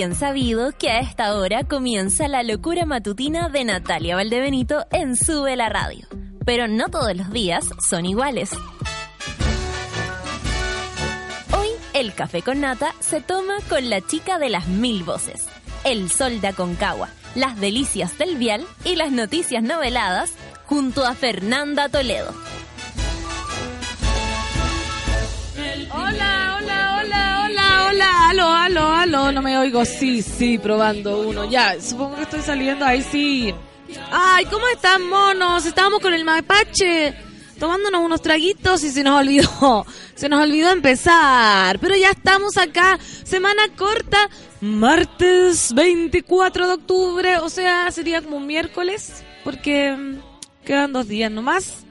bien sabido que a esta hora comienza la locura matutina de Natalia Valdebenito en Sube la Radio. Pero no todos los días son iguales. Hoy el café con nata se toma con la chica de las mil voces, el sol de Aconcagua, las delicias del vial y las noticias noveladas junto a Fernanda Toledo. Aló, aló, aló, no me oigo, sí, sí, probando uno, ya, supongo que estoy saliendo, ahí sí. Ay, ¿cómo están, monos? Estábamos con el mapache tomándonos unos traguitos y se nos olvidó, se nos olvidó empezar, pero ya estamos acá, semana corta, martes 24 de octubre, o sea, sería como miércoles, porque mm, quedan dos días nomás,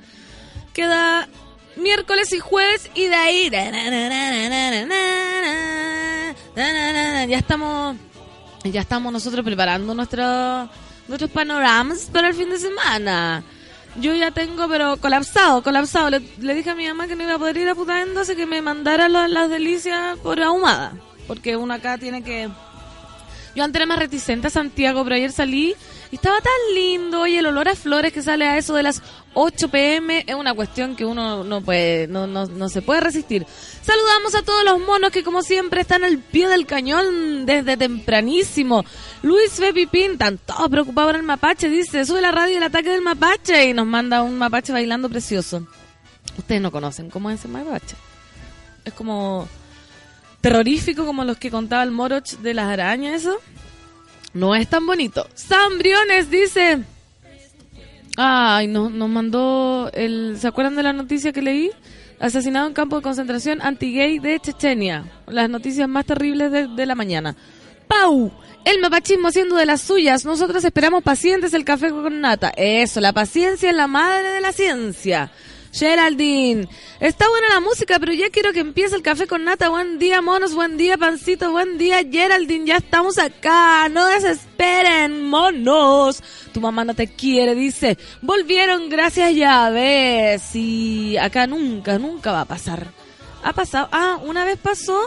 queda miércoles y jueves y de ahí ya estamos ya estamos nosotros preparando nuestro, nuestros panoramas para el fin de semana. Yo ya tengo, pero colapsado, colapsado. Le, le dije a mi mamá que no iba a poder ir a que me mandara las delicias por ahumada. Porque uno acá tiene que... Yo antes era más reticente a Santiago, pero ayer salí y estaba tan lindo. Y el olor a flores que sale a eso de las 8 pm es una cuestión que uno no puede, no, no, no se puede resistir. Saludamos a todos los monos que como siempre están al pie del cañón desde tempranísimo. Luis B. Pipín, están todos preocupados por el mapache, dice, sube la radio el ataque del mapache y nos manda un mapache bailando precioso. Ustedes no conocen cómo es ese mapache. Es como terrorífico como los que contaba el Moroch de las arañas, eso. No es tan bonito. Sam Briones dice... Ay, no, nos mandó el... ¿Se acuerdan de la noticia que leí? Asesinado en campo de concentración anti-gay de Chechenia. Las noticias más terribles de, de la mañana. ¡Pau! El mapachismo haciendo de las suyas. Nosotros esperamos pacientes el café con nata. Eso, la paciencia es la madre de la ciencia. Geraldine, está buena la música, pero ya quiero que empiece el café con nata. Buen día, monos, buen día, pancito, buen día, Geraldine. Ya estamos acá, no desesperen, monos. Tu mamá no te quiere, dice. Volvieron, gracias, ya ves. Y acá nunca, nunca va a pasar. Ha pasado, ah, una vez pasó,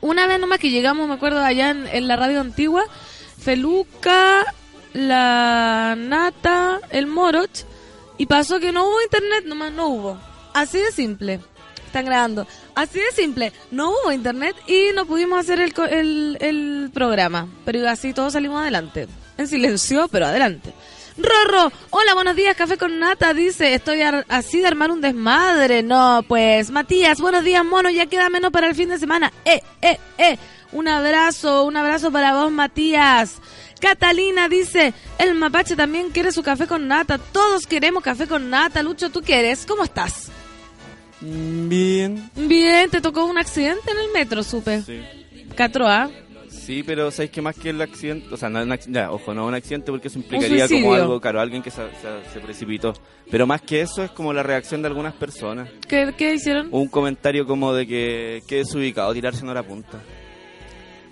una vez nomás que llegamos, me acuerdo, allá en, la radio antigua, Feluca, la Nata, el Moroch y pasó que no hubo internet, nomás no hubo. Así de simple. Están grabando. Así de simple. No hubo internet y no pudimos hacer el, el, el programa. Pero así todos salimos adelante. En silencio, pero adelante. Rorro, hola, buenos días, café con nata, dice, estoy así de armar un desmadre. No, pues, Matías, buenos días, mono, ya queda menos para el fin de semana. Eh, eh, eh, un abrazo, un abrazo para vos, Matías. Catalina dice, el mapache también quiere su café con nata. Todos queremos café con nata. Lucho, ¿tú quieres? ¿Cómo estás? Bien. Bien, te tocó un accidente en el metro, supe. Sí. Catroa. Sí, pero ¿sabéis que más que el accidente? O sea, no, ya, ojo, no un accidente porque eso implicaría como algo, claro, alguien que se, se- se precipitó. Pero más que eso es como la reacción de algunas personas. ¿Qué, qué hicieron? Un comentario como de que, que desubicado tirarse en hora punta.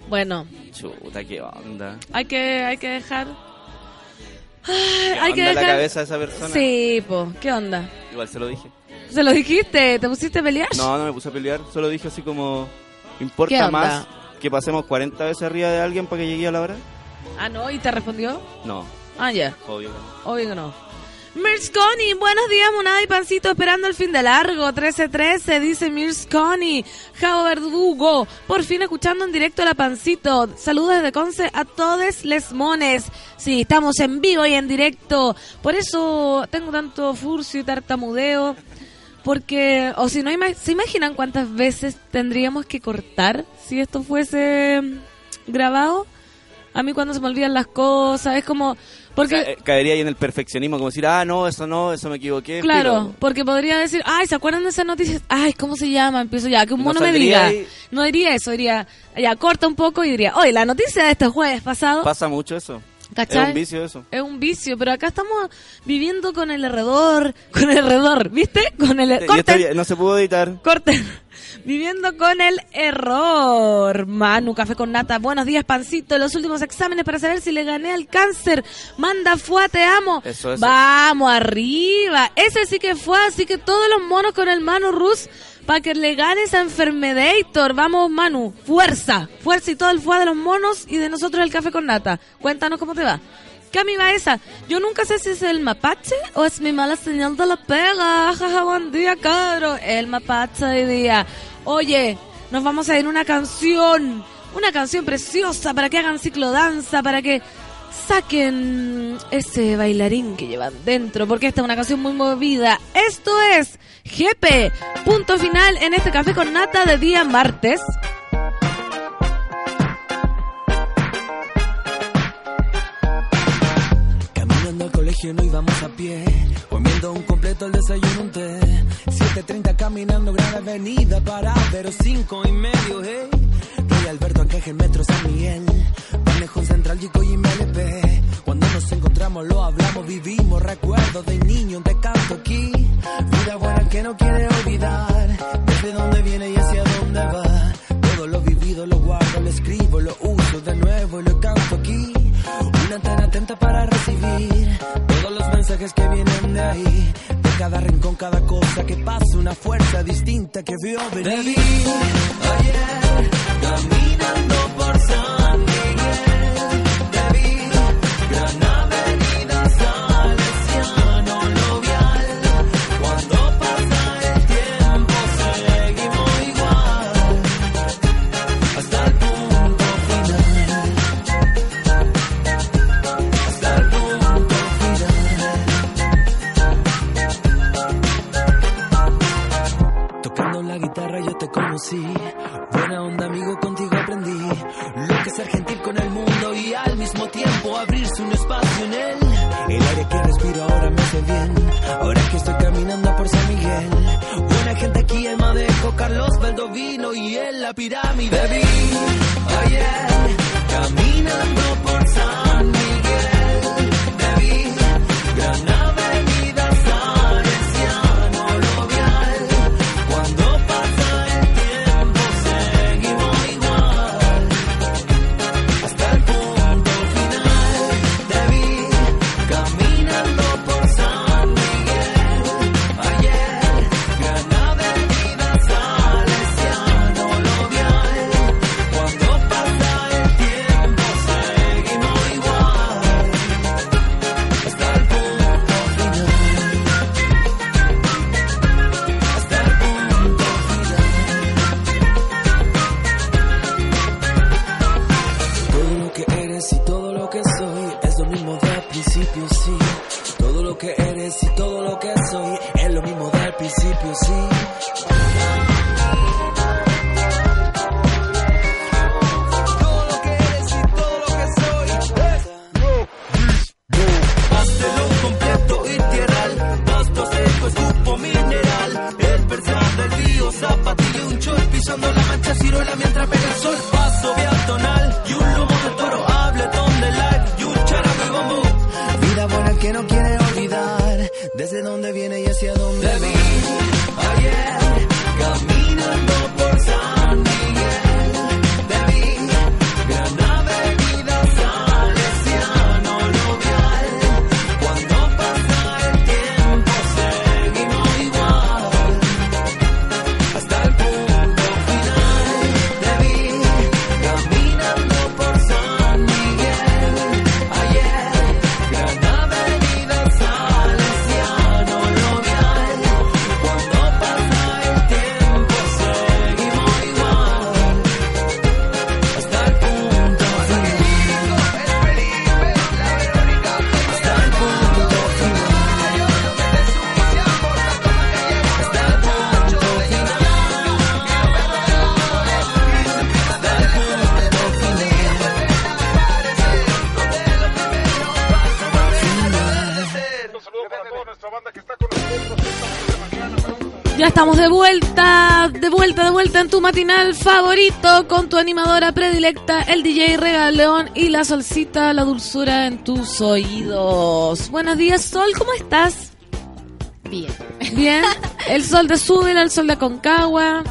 Bueno, Chuta, qué onda. hay que, hay que dejar... ¿Qué hay que onda la dejar... cabeza de esa persona? Sí, po, ¿qué onda? Igual se lo dije. ¿Se lo dijiste? ¿Te pusiste a pelear? No, no me puse a pelear, solo dije así como... ¿Qué ¿Importa más que pasemos 40 veces arriba de alguien para que llegue a la hora? Ah, no, ¿y te respondió? No, Ah, ya. obvio. que no. Obvio que no. Mirsconi, buenos días, monada y pancito, esperando el fin de largo. 1313, dice Mirsconi. Jao Verdugo, por fin escuchando en directo a la pancito. Saludos desde Conce a todos les mones. Sí, estamos en vivo y en directo. Por eso tengo tanto furcio y tartamudeo. Porque, o si no, ¿se imaginan cuántas veces tendríamos que cortar si esto fuese mm, grabado? A mí cuando se me olvidan las cosas, es como... Porque, eh, caería ahí en el perfeccionismo, como decir, ah, no, eso no, eso me equivoqué. Claro, pero- porque podría decir, ay, ¿se acuerdan de esa noticia? Ay, ¿cómo se llama? Empiezo ya, que un No mono me saldría diga. No diría eso, diría, ya, corta un poco y diría, oye, la noticia de este jueves pasado, Pasa mucho eso. ¿Cachai? Es un vicio eso. es un vicio, pero acá estamos viviendo con el herredor, con el herredor, ¿viste? Con el... Corten, esto ya no se pudo editar. corten. Viviendo con el error. Manu, café con nata. Buenos días, pancito. Los últimos exámenes para saber si le gané al cáncer. Manda fue, te amo. Eso, eso. Vamos, arriba. Ese sí que fue, así que todos los monos con el Manu Rus para que le gane esa enfermedator. Vamos, Manu, fuerza, fuerza y todo el fuego de los monos y de nosotros el café con nata. Cuéntanos cómo te va. Cami va esa. Yo nunca sé si es el mapache o es mi mala señal de la pega. Jaja, buen día, caro. El mapache hoy día. Oye, nos vamos a ir una canción. Una canción preciosa para que hagan ciclodanza, para que saquen ese bailarín que llevan dentro, porque esta es una canción muy movida. Esto es GP. Punto final en este café con nata de día martes. Colegio no íbamos a pie, comiendo un completo el desayuno un té. 7.30 caminando gran avenida para pero cinco y medio, hey. Rey Alberto Anqueje, Metro San Miguel, Manejo Central, Chico y MLP. Cuando nos encontramos lo hablamos, vivimos recuerdos de niño, te canto aquí. Vida buena que no quiere olvidar, desde dónde viene y hacia dónde va. Todo lo vivido lo guardo, lo escribo, lo uso de nuevo y lo canto aquí. Una antena atenta para recibir mensajes que vienen de ahí. De cada rincón, cada cosa que pasa, una fuerza distinta que vio venir. Te vi ayer caminando por San guitarra yo te conocí. Buena onda, amigo, contigo aprendí. Lo que es ser gentil con el mundo y al mismo tiempo abrirse un espacio en él. El aire que respiro ahora me hace bien. Ahora que estoy caminando por San Miguel. Buena gente aquí, el Madejo, Carlos Valdovino y en la pirámide. Vi ayer caminando por San vuelta, en tu matinal favorito con tu animadora predilecta, el DJ Regaleón y la solcita, la dulzura en tus oídos. Buenos días, Sol, ¿cómo estás? Bien. Bien. El sol de Súbela, el sol de Concagua.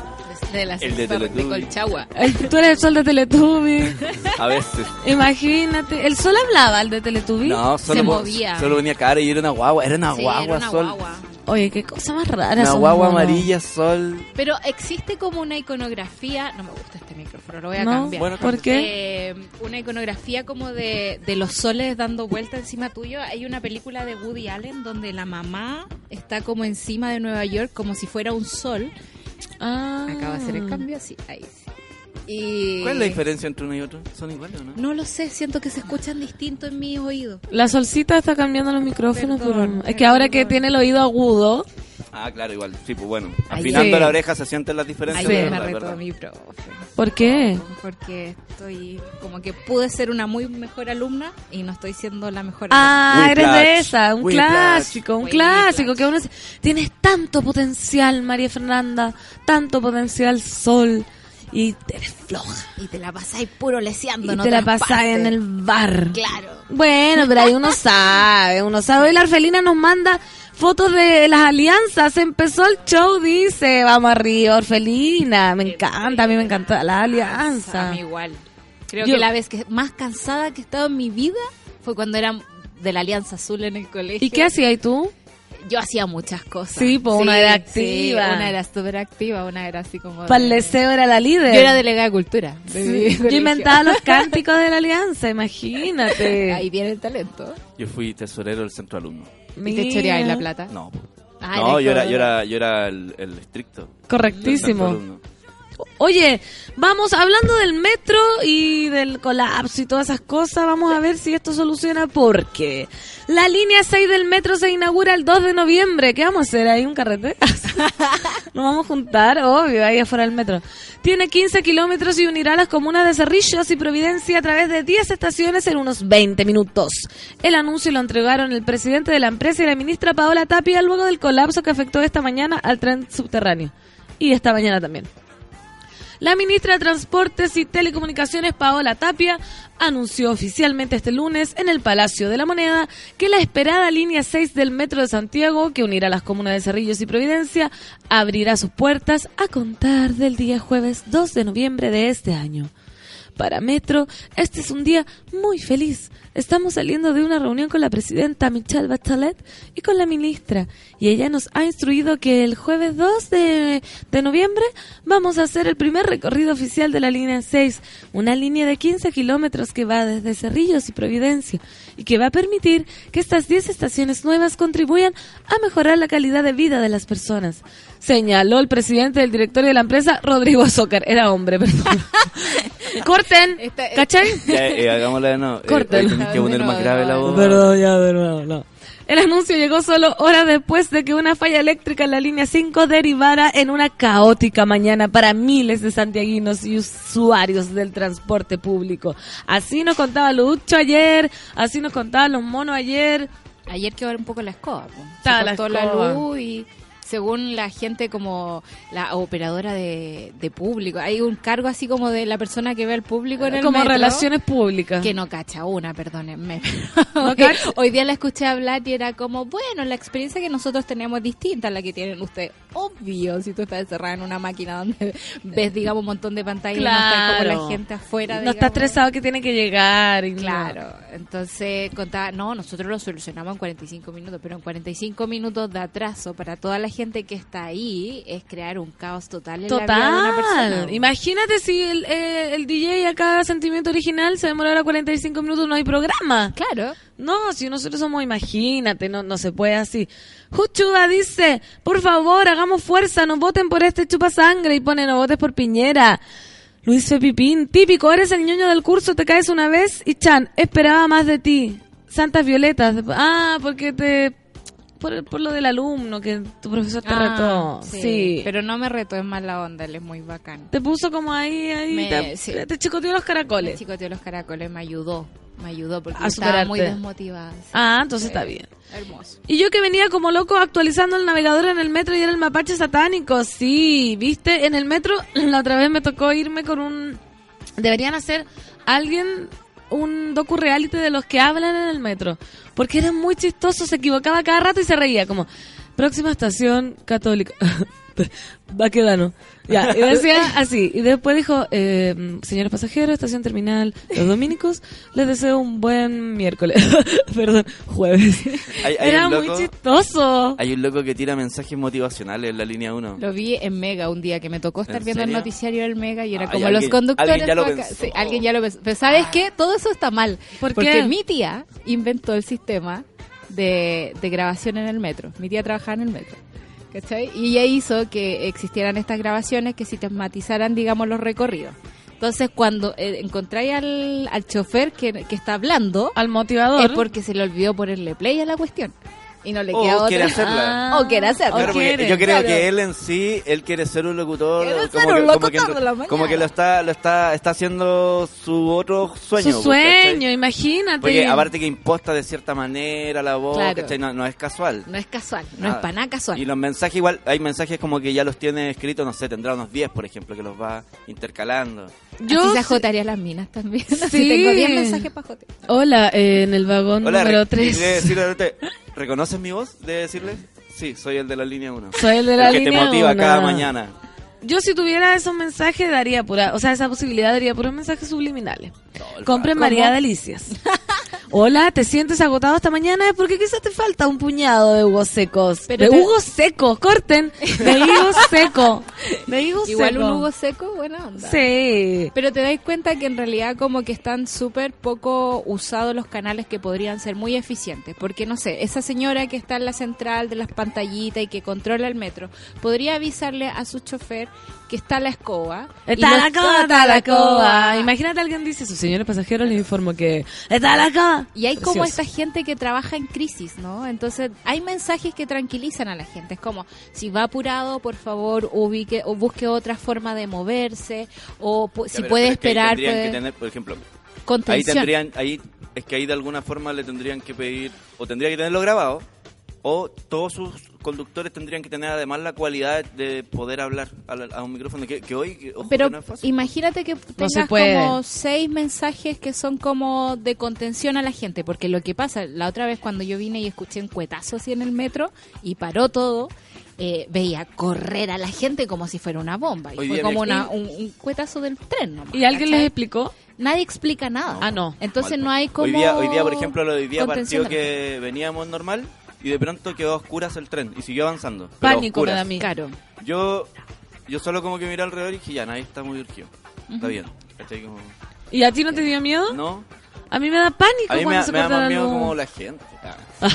De la El de de. Colchagua. tú eres el sol de Teletubby. A veces. Imagínate. El sol hablaba, el de Teletubby. No, solo, Se movía. solo venía cara y era una guagua. Era una Sí, guagua, era una Sol. guagua. Oye, qué cosa más rara. Una guagua amarilla, sol. Pero existe como una iconografía, no me gusta este micrófono, lo voy a ¿No? cambiar. Bueno, ¿Por qué? Eh, una iconografía como de, de los soles dando vuelta encima tuyo. Hay una película de Woody Allen donde la mamá está como encima de Nueva York como si fuera un sol. Ah. Acaba de hacer el cambio así, ahí sí. Y ¿Cuál es la diferencia entre uno y otro? ¿Son iguales o no? No lo sé, siento que se escuchan distinto en mis oídos. La solcita está cambiando los micrófonos, Perdón, pero es que ahora que tiene el oído agudo, Ah, claro, igual. Sí, pues bueno. Afinando sí. la oreja se sienten las diferencias. Ayer de me verdad, retó verdad. mi profe. ¿por qué? Porque estoy como que pude ser una muy mejor alumna y no estoy siendo la mejor Ah, eres de esa, un clásico, un clásico que uno dice, tienes tanto potencial, María Fernanda, tanto potencial, Sol, y eres floja. Y te la pasáis puro leseando. Y en te la pasáis en el bar. Claro. Bueno, pero ahí uno sabe, uno sabe. Hoy la Orfelina nos manda fotos de las alianzas. Empezó el show, dice. Vamos arriba, Orfelina. Me encanta, a mí me encanta la alianza. A mí igual. Creo Yo- que la vez que más cansada que he estado en mi vida fue cuando era de la Alianza Azul en el colegio. ¿Y qué hacías tú? Yo hacía muchas cosas. Sí, pues, una era sí, activa. una era súper activa, una era así como... de- Para el deseo era la líder. Yo era delegada de cultura. de mi Yo inventaba los cánticos de la alianza, imagínate. Ahí viene el talento. Yo fui tesorero del centro alumno. ¿Y te choreabas en la plata? No. Ah, no, yo era, yo era, yo era el, el estricto. Correctísimo. Oye, vamos hablando del metro y del colapso y todas esas cosas. Vamos a ver si esto soluciona porque la línea 6 del metro se inaugura el 2 de noviembre. ¿Qué vamos a hacer ahí? ¿Un carrete? Nos vamos a juntar, obvio, ahí afuera del metro. Tiene 15 kilómetros y unirá las comunas de Cerrillos y Providencia a través de 10 estaciones en unos 20 minutos. El anuncio lo entregaron el presidente de la empresa y la ministra Paola Tapia luego del colapso que afectó esta mañana al tren subterráneo. Y esta mañana también. La ministra de Transportes y Telecomunicaciones, Paola Tapia, anunció oficialmente este lunes en el Palacio de la Moneda que la esperada línea 6 del Metro de Santiago, que unirá las comunas de Cerrillos y Providencia, abrirá sus puertas a contar del día jueves 2 de noviembre de este año. Para Metro, este es un día muy feliz. Estamos saliendo de una reunión con la presidenta Michelle Bachelet y con la ministra. Y ella nos ha instruido que el jueves 2 de, de noviembre vamos a hacer el primer recorrido oficial de la línea 6, una línea de 15 kilómetros que va desde Cerrillos y Providencia y que va a permitir que estas 10 estaciones nuevas contribuyan a mejorar la calidad de vida de las personas. Señaló el presidente del directorio de la empresa, Rodrigo Azócar. Era hombre, perdón. Corten, Esta- ¿cachai? Ya, eh, hagámosla de nuevo. Eh, tenés que poner más grave la voz. Perdón, ya, de nuevo, no. El anuncio llegó solo horas después de que una falla eléctrica en la línea 5 derivara en una caótica mañana para miles de santiaguinos y usuarios del transporte público. Así nos contaba Lucho ayer, así nos contaban los monos ayer. Ayer quedó un poco la escoba. Estaba Se la cortó la, escoba. luz y según la gente como la operadora de, de público, hay un cargo así como de la persona que ve al público en el Como metro, relaciones públicas. Que no cacha una, perdónenme. No hoy, día la escuché hablar y era como, bueno, la experiencia que nosotros tenemos es distinta a la que tienen ustedes. Obvio, si tú estás encerrada en una máquina donde ves, digamos, un montón de pantallas y no está como Claro. la gente afuera. no está digamos. estresado que tiene que llegar. Y no. Claro, entonces contaba, no, nosotros lo solucionamos en 45 minutos, pero en 45 minutos de atraso para toda la gente que está ahí es crear un caos total en la vida de una persona. Total. Imagínate si el, eh, el DJ acá, Sentimiento Original, se demorara 45 minutos, no hay programa. Claro. No, si nosotros somos, imagínate, no, no se puede así. Juchuba dice, por favor, hagamos fuerza, no voten por este chupa sangre y pone no votes por Piñera. Luis Fepipín, típico, eres el ñoño del curso, te caes una vez y Chan, esperaba más de ti. Santas Violetas, ah, porque te... Por, por lo del alumno, que tu profesor te retó. Ah, sí, Sí. Pero no me retó, es mala onda, él es muy bacán. Te puso como ahí, ahí, Me- te, sí. te chicoteó los caracoles. chico de los caracoles me ayudó, me ayudó porque yo estaba muy desmotivada. sí. Ah, entonces está bien. Hermoso. Y yo que venía como loco actualizando el navegador en el metro y era el mapache satánico. Sí, viste, en el metro la otra vez me tocó irme con un... Deberían hacer alguien un docu reality de los que hablan en el metro. Porque era muy chistoso, se equivocaba cada rato y se reía como... Próxima estación católica. Baquedano. Ya, y decía así. Y después dijo, eh, señores pasajeros, estación terminal, los dominicos, les deseo un buen miércoles. Perdón, jueves. Hay- hay Era un muy loco- chistoso. Hay un loco que tira mensajes motivacionales en la línea 1. Lo vi en Mega un día que me tocó estar ¿En viendo el serio? noticiario del Mega y era Ay, como alguien- los conductores. alguien ya lo pensó. Sí, alguien ya lo pensó. Pero ¿sabes qué? Todo eso está mal. ¿Por porque qué? mi tía inventó el sistema de, de grabación en el metro. Mi tía trabajaba en el metro. ¿Cachai? Y ella hizo que existieran estas grabaciones que sistematizaran, digamos, los recorridos. Entonces, cuando eh, encontráis al, al chofer que, que está hablando, Al motivador. es porque se le olvidó ponerle play a la cuestión. Y no le O queda otra. quiere hacerla. Ah. O quiere hacerla. Claro, porque quiere, yo creo claro. que él en sí, él quiere ser un locutor. Quiere como ser que, un como que- locutor de la mañana. como que lo está, lo está, está haciendo su otro sueño. Su sueño, ¿cachai? imagínate. Porque aparte que imposta de cierta manera la voz, Claro. ¿cachai? No, no es casual. No es casual, no es para nada casual. Y los mensajes igual, hay mensajes como que ya los tiene escritos, no sé, tendrá unos 10, por ejemplo, que los va intercalando. yo Así se ajotaría las minas también. Sí. Así tengo 10 mensajes para jotear. Hola, eh, en el vagón Hola, número re- 3. ¿Reconoces mi voz? De decirle, sí, soy el de la línea 1. Soy el de la que línea te motiva cada mañana. Yo si tuviera esos mensajes daría pura, o sea, esa posibilidad daría puros mensajes subliminales. el Compren ¿Cómo? María Delicias. Hola, ¿te sientes agotado esta mañana? Porque quizás te falta un puñado de hugos secos. Pero de te- hugos secos, corten. De higos seco. De higos Igual seco. un Hugo seco, buena onda. Sí. Pero te dais cuenta que en realidad como que están súper poco usados los canales que podrían ser muy eficientes. Porque no sé, esa señora que está en la central de las pantallitas y que controla el metro, podría avisarle a su chofer que está la escoba. Está la coba, está la coba. Imagínate alguien dice, sus señores pasajeros les informo que está la coba. Y hay como esta gente que trabaja en crisis, ¿no? Entonces hay mensajes que tranquilizan a la gente. Es como, si va apurado, por favor, ubique o busque otra forma de moverse. O pu- Ya, si pero- puede pero es que ahí esperar, tendrían puede- que tener, por ejemplo, ahí contención. tendrían, ahí es que ahí de alguna forma le tendrían que pedir, o tendría que tenerlo grabado, o todos sus conductores tendrían que tener además la cualidad de poder hablar a, la- a un micrófono que, que hoy, que, ojo, Pero que no es fácil. imagínate que tengas se puede. como seis mensajes que son como de contención a la gente, porque lo que pasa, la otra vez cuando yo vine y escuché un cuetazo así en el metro y paró todo, eh, veía correr a la gente como si fuera una bomba. Y Hoy fue como una, un, un cuetazo del tren. nomás, ¿Y alguien les explicó? Nadie explica nada. Ah, no. Entonces Mal. no hay como... Hoy día, hoy día, por ejemplo, lo de hoy día partió que veníamos normal y de pronto quedó a oscuras el tren y siguió avanzando. pero Pánico me da a mí. Claro. Yo, yo solo como que miré alrededor y dije, ya, nadie está muy urgido. Está bien. ¿Cachai? Como, ¿Y a ti no te dio miedo? no. A mí me da pánico A mí me, cuando da- se me da corta más miedo luz. como la gente. Ah.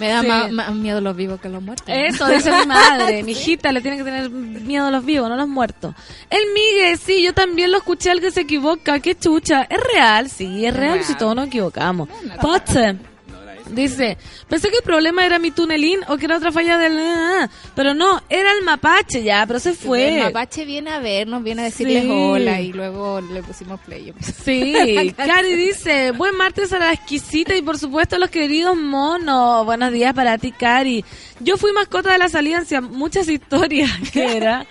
Me da Sí. más, más miedo los vivos que los muertos. Eso dice mi madre. Mi hijita le tiene que tener miedo a los vivos, no a los muertos. El Migue, sí, yo también lo escuché al que se equivoca. Qué chucha. Es real, sí, es real. real. Si todos nos equivocamos. Poche. Dice, pensé que el problema era mi tunelín o que era otra falla del... ah, pero no, era el mapache ya, pero se fue. El mapache viene a vernos, viene a decirles Sí. hola y luego le pusimos play. Sí, Cari dice, buen martes a la exquisita y por supuesto a los queridos monos. Buenos días para ti, Cari. Yo fui mascota de la salida, muchas historias que era.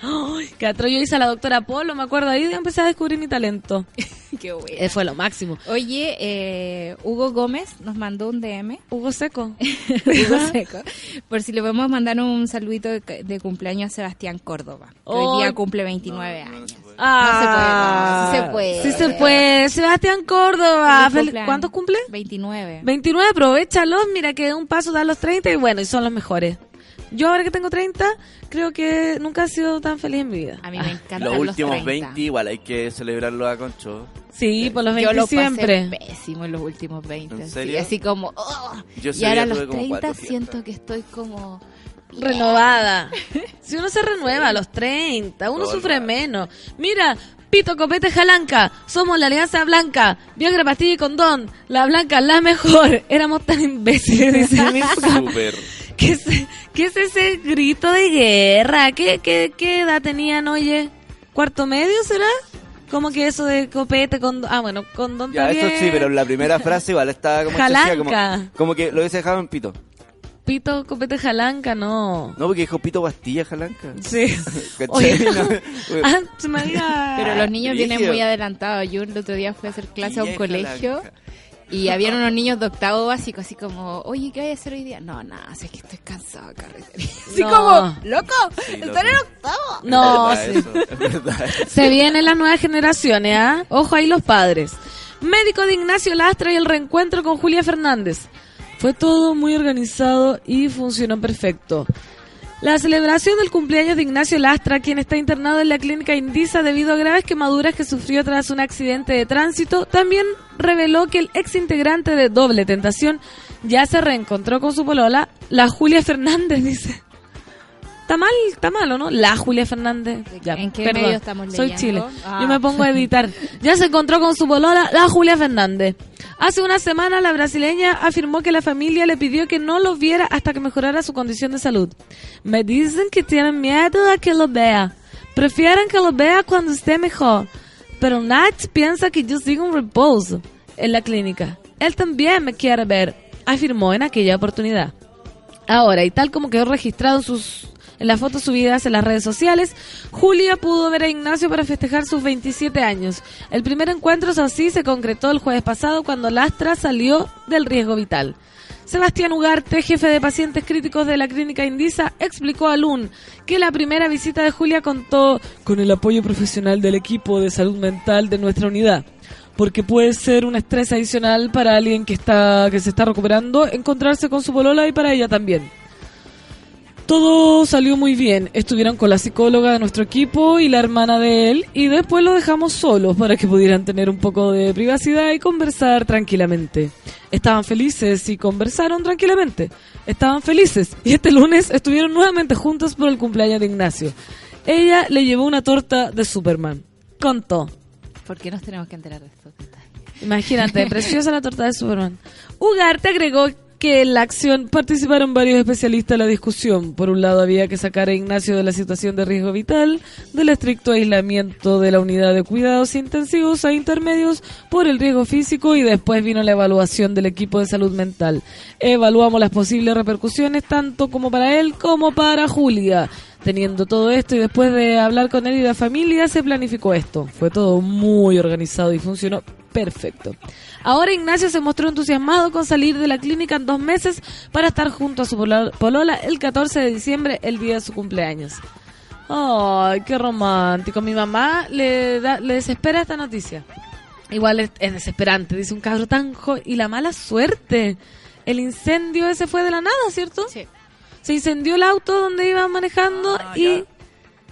Que yo hice a la doctora Polo, me acuerdo, ahí empecé a descubrir mi talento. Qué bueno. Eh, fue lo máximo. Oye, eh, Hugo Gómez nos mandó un DM. Hugo Seco. Hugo Seco. Por si le podemos mandar un saludito de, de cumpleaños a Sebastián Córdoba. Que hoy Oh. día cumple 29 No, no años. se puede. Ah, No se puede, Sí sí se se puede. Sebastián Córdoba. Feliz Fel- cumpleaños. ¿Cuántos cumple? 29. 29, aprovechalos, mira que un paso da los 30 y bueno, y son los mejores. Yo ahora que tengo 30, creo que nunca he sido tan feliz en mi vida. A mí me encantan Los últimos 30. 20 igual hay que celebrarlo a Concho. Sí, por los 20 Yo lo pasé siempre. pésimo en los últimos 20. ¿En así- serio? Así, como... oh. Yo y ahora a los tuve como 30 cuatro fiestas. siento que estoy como... Renovada. Si uno se renueva a los 30, uno Todo el sufre menos. Mira, Pito Copete Jalanca, somos la Alianza Blanca, Viagra Pastilla y Condón, la Blanca, la mejor. Éramos tan imbéciles, dice mi Súper. ¿Qué es, ¿Qué es ese grito de guerra? ¿Qué, qué, qué edad tenían, oye? ¿Cuarto medio será? Como que eso de copete con... Ah, bueno, condón Ya, eso sí, pero la primera frase igual estaba como excesiva, como, Jalanca. como que lo hubiese dejado en pito. Pito, copete, jalanca, no. No, porque dijo pito pastilla jalanca. Sí. Oye, No, ah, se me había- Pero los niños vienen brígido. muy adelantados. Yo el otro día fui a hacer clase a un colegio Blanca. Y habían unos niños de octavo básico, así como, oye, ¿qué voy a hacer hoy día? No, nada, si es que estoy cansado, carretera. Así No. como, loco, Sí, están loco. en octavo. No, es sí. verdad eso, es verdad eso. Se vienen las nuevas generaciones, ¿ah? Ojo ahí los padres. Médico de Ignacio Lastra y el reencuentro con Julia Fernández. Fue todo muy organizado y funcionó perfecto. La celebración del cumpleaños de Ignacio Lastra, quien está internado en la clínica Indisa debido a graves quemaduras que sufrió tras un accidente de tránsito, también reveló que el ex integrante de Doble Tentación ya se reencontró con su polola, la Julia Fernández, dice. Está mal, está malo, ¿no? La Julia Fernández. Ya, ¿En qué perdón. medio estamos Soy? Chile. Ah. Yo me pongo a editar. Ya se encontró con su polola, la Julia Fernández. Hace una semana la brasileña afirmó que la familia le pidió que no lo viera hasta que mejorara su condición de salud. Me dicen que tienen miedo a que lo vea. Prefieren que lo vea cuando esté mejor. Pero Nat piensa que yo sigo en reposo en la clínica. Él también me quiere ver, afirmó en aquella oportunidad. Ahora, y tal como quedó registrado en sus en las fotos subidas en las redes sociales, Julia pudo ver a Ignacio para festejar sus 27 años. El primer encuentro, eso sí, se concretó el jueves pasado cuando Lastra salió del riesgo vital. Sebastián Ugarte, jefe de pacientes críticos de la clínica Indisa, explicó a LUN que la primera visita de Julia contó con el apoyo profesional del equipo de salud mental de nuestra unidad porque puede ser un estrés adicional para alguien que está que se está recuperando encontrarse con su polola y para ella también. Todo salió muy bien. Estuvieron con la psicóloga de nuestro equipo y la hermana de él y después lo dejamos solos para que pudieran tener un poco de privacidad y conversar tranquilamente. Estaban felices y conversaron tranquilamente. Estaban felices y este lunes estuvieron nuevamente juntos por el cumpleaños de Ignacio. Ella le llevó una torta de Superman. Contó. ¿Por qué nos tenemos que enterar de detalles? Imagínate, preciosa la torta de Superman. Ugarte agregó que en la acción participaron varios especialistas en la discusión. Por un lado había que sacar a Ignacio de la situación de riesgo vital, del estricto aislamiento de la unidad de cuidados intensivos a intermedios por el riesgo físico y después vino la evaluación del equipo de salud mental. Evaluamos las posibles repercusiones tanto como para él como para Julia. Teniendo todo esto y después de hablar con él y la familia, se planificó esto. Fue todo muy organizado y funcionó perfecto. Ahora Ignacio se mostró entusiasmado con salir de la clínica en dos meses para estar junto a su polo- polola el 14 de diciembre, el día de su cumpleaños. Ay, qué romántico. Mi mamá le, da, le desespera esta noticia. Igual es, es desesperante, dice un cabro tan. Y la mala suerte. El incendio ese fue de la nada, ¿cierto? Sí. Se incendió el auto donde iba manejando Ah, y ya.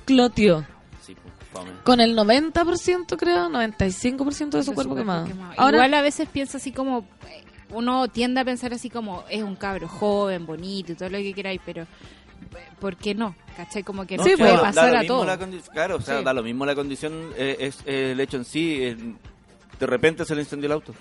cloteó. Sí, pues. Con el 90%, creo, 95% de su cuerpo quemado. quemado. Ahora, Igual a veces piensa así como, eh, uno tiende a pensar así como, es un cabro joven, bonito y todo lo que queráis, pero eh, ¿por qué no? ¿Cachai? Como que No, Sí, puede pues, da pasar a todo. claro, o sea, Sí. da lo mismo la condición, eh, es eh, el hecho en sí. eh, de repente se le incendió el auto.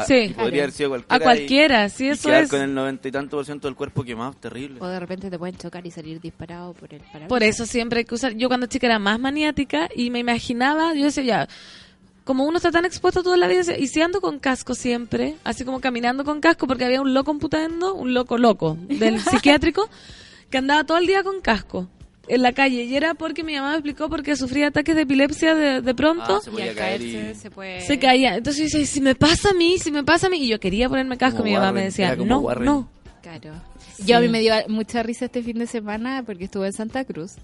Ah, Sí. y podría haber sido cualquiera. a cualquiera, sí, y eso quedar es. con el noventa y tanto por ciento del cuerpo quemado, terrible. O de repente te pueden chocar y salir disparado por el parabrisas. Por eso siempre hay que usar. Yo cuando chica era más maniática y me imaginaba, yo decía ya, como uno está tan expuesto toda la vida, y si ando con casco siempre, así como caminando con casco, porque había un loco amputando, un loco loco del psiquiátrico, que andaba todo el día con casco en la calle. Y era porque mi mamá me explicó porque sufría ataques de epilepsia de, de pronto. Ah, se Y al caer caerse y... se puede... Se caía. Entonces decía, si me pasa a mí, si me pasa a mí. Y yo quería ponerme casco. Como Mi mamá me decía, no, Warren. no. Claro. Sí. Yo a mí me dio mucha risa este fin de semana porque estuve en Santa Cruz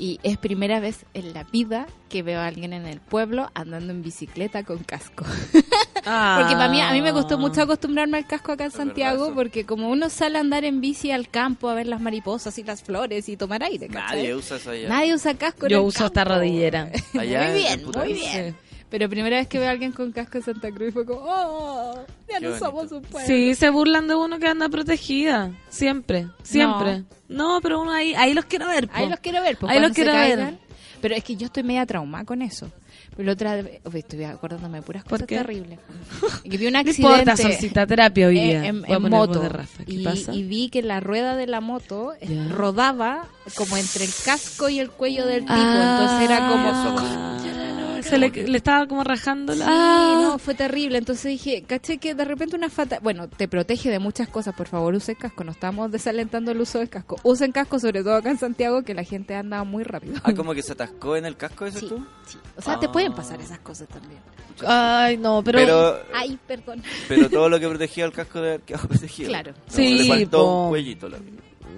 y es primera vez en la vida que veo a alguien en el pueblo andando en bicicleta con casco. Porque para mí, a mí me costó mucho acostumbrarme al casco acá en Santiago eso. porque como uno sale a andar en bici al campo a ver las mariposas y las flores y tomar aire, ¿cachai? Nadie usa esa ya. Nadie usa casco en Yo el uso esta rodillera. Allá muy en- bien, muy bien. Pero primera vez que veo a alguien con casco en Santa Cruz fue como, oh, ya Qué no bonito. somos un pueblo. Sí, se burlan de uno que anda protegida. Siempre, siempre. No, pero uno ahí, ahí los quiero ver. po. Ahí los quiero ver, pues Ahí cuando los quiero ver. Pero es que yo estoy media traumada con eso. Pero la otra vez, estoy acordándome de puras ¿Por cosas terribles. Que vi un accidente importa, solcita terapia hoy día. en, moto de Rafa. ¿Qué y, pasa? y vi que la rueda de la moto rodaba como entre el casco y el cuello del tipo. Ah, entonces era como... Se le, le estaba como rajando la... Sí, Ah. no, fue terrible. Entonces dije, caché que de repente una falta. Bueno, te protege de muchas cosas. Por favor, use casco. No estamos desalentando el uso del casco. Usen casco, sobre todo acá en Santiago, que la gente anda muy rápido. Ah, como que se atascó en el casco ese Sí, tú. sí. O sea, te pueden pasar esas cosas también. Ay, no, pero... Pero, Ay, perdón. pero todo lo que protegía el casco debe haber quedado protegido. Claro. No, Sí, le faltó po. un cuellito. La...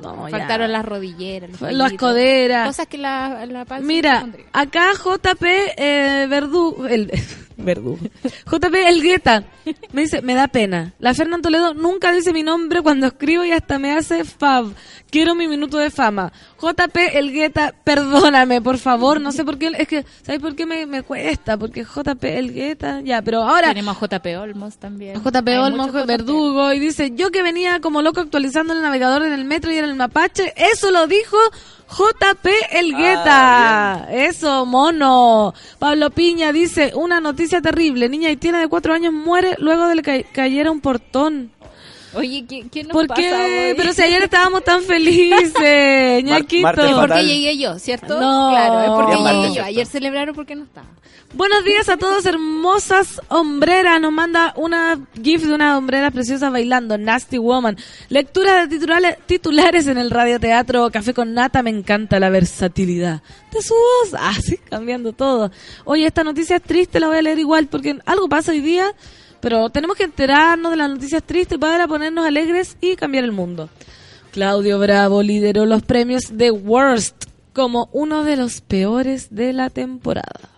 no, ya. Faltaron las rodilleras, los Las coderas. Cosas que la, la Mira, acá JP eh, Verdú, el Verdú, JP Elgueta me dice, me da pena. La Fernán Toledo nunca dice mi nombre cuando escribo y hasta me hace fab. Quiero mi minuto de fama. JP Elgueta, perdóname, por favor. No sé por qué, es que, ¿sabes por qué me, me cuesta? Porque JP Elgueta, ya, pero ahora Tenemos a JP Olmos también. JP Hay Olmos, JP. Verdugo, y dice, yo que venía como loco actualizando el navegador en el metro y en el mapache, eso lo dijo JP Elgueta. Ah, eso, mono. Pablo Piña dice, una noticia terrible, niña haitiana de cuatro años muere luego de que cayera un portón. Oye, ¿qué, qué nos ¿Por pasa qué? hoy? Pero si ayer estábamos tan felices, ñaquito. martes ¿Por fatal. qué llegué yo, cierto? No. Claro, es porque llegué yo. ¿cierto? Ayer celebraron porque no estaba. Buenos días a todos, hermosas hombreras. Nos manda una gif de una hombrera preciosa bailando, Nasty Woman. Lectura de titulares, titulares en el radioteatro Café con Nata. Me encanta la versatilidad de su voz. Ah, sí, cambiando todo. Oye, esta noticia es triste, la voy a leer igual porque algo pasa hoy día, pero tenemos que enterarnos de las noticias tristes para ponernos alegres y cambiar el mundo. Claudio Bravo lideró los premios de Worst como uno de los peores de la temporada.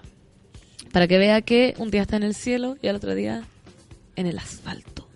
Para que vea que un día está en el cielo y al otro día en el asfalto.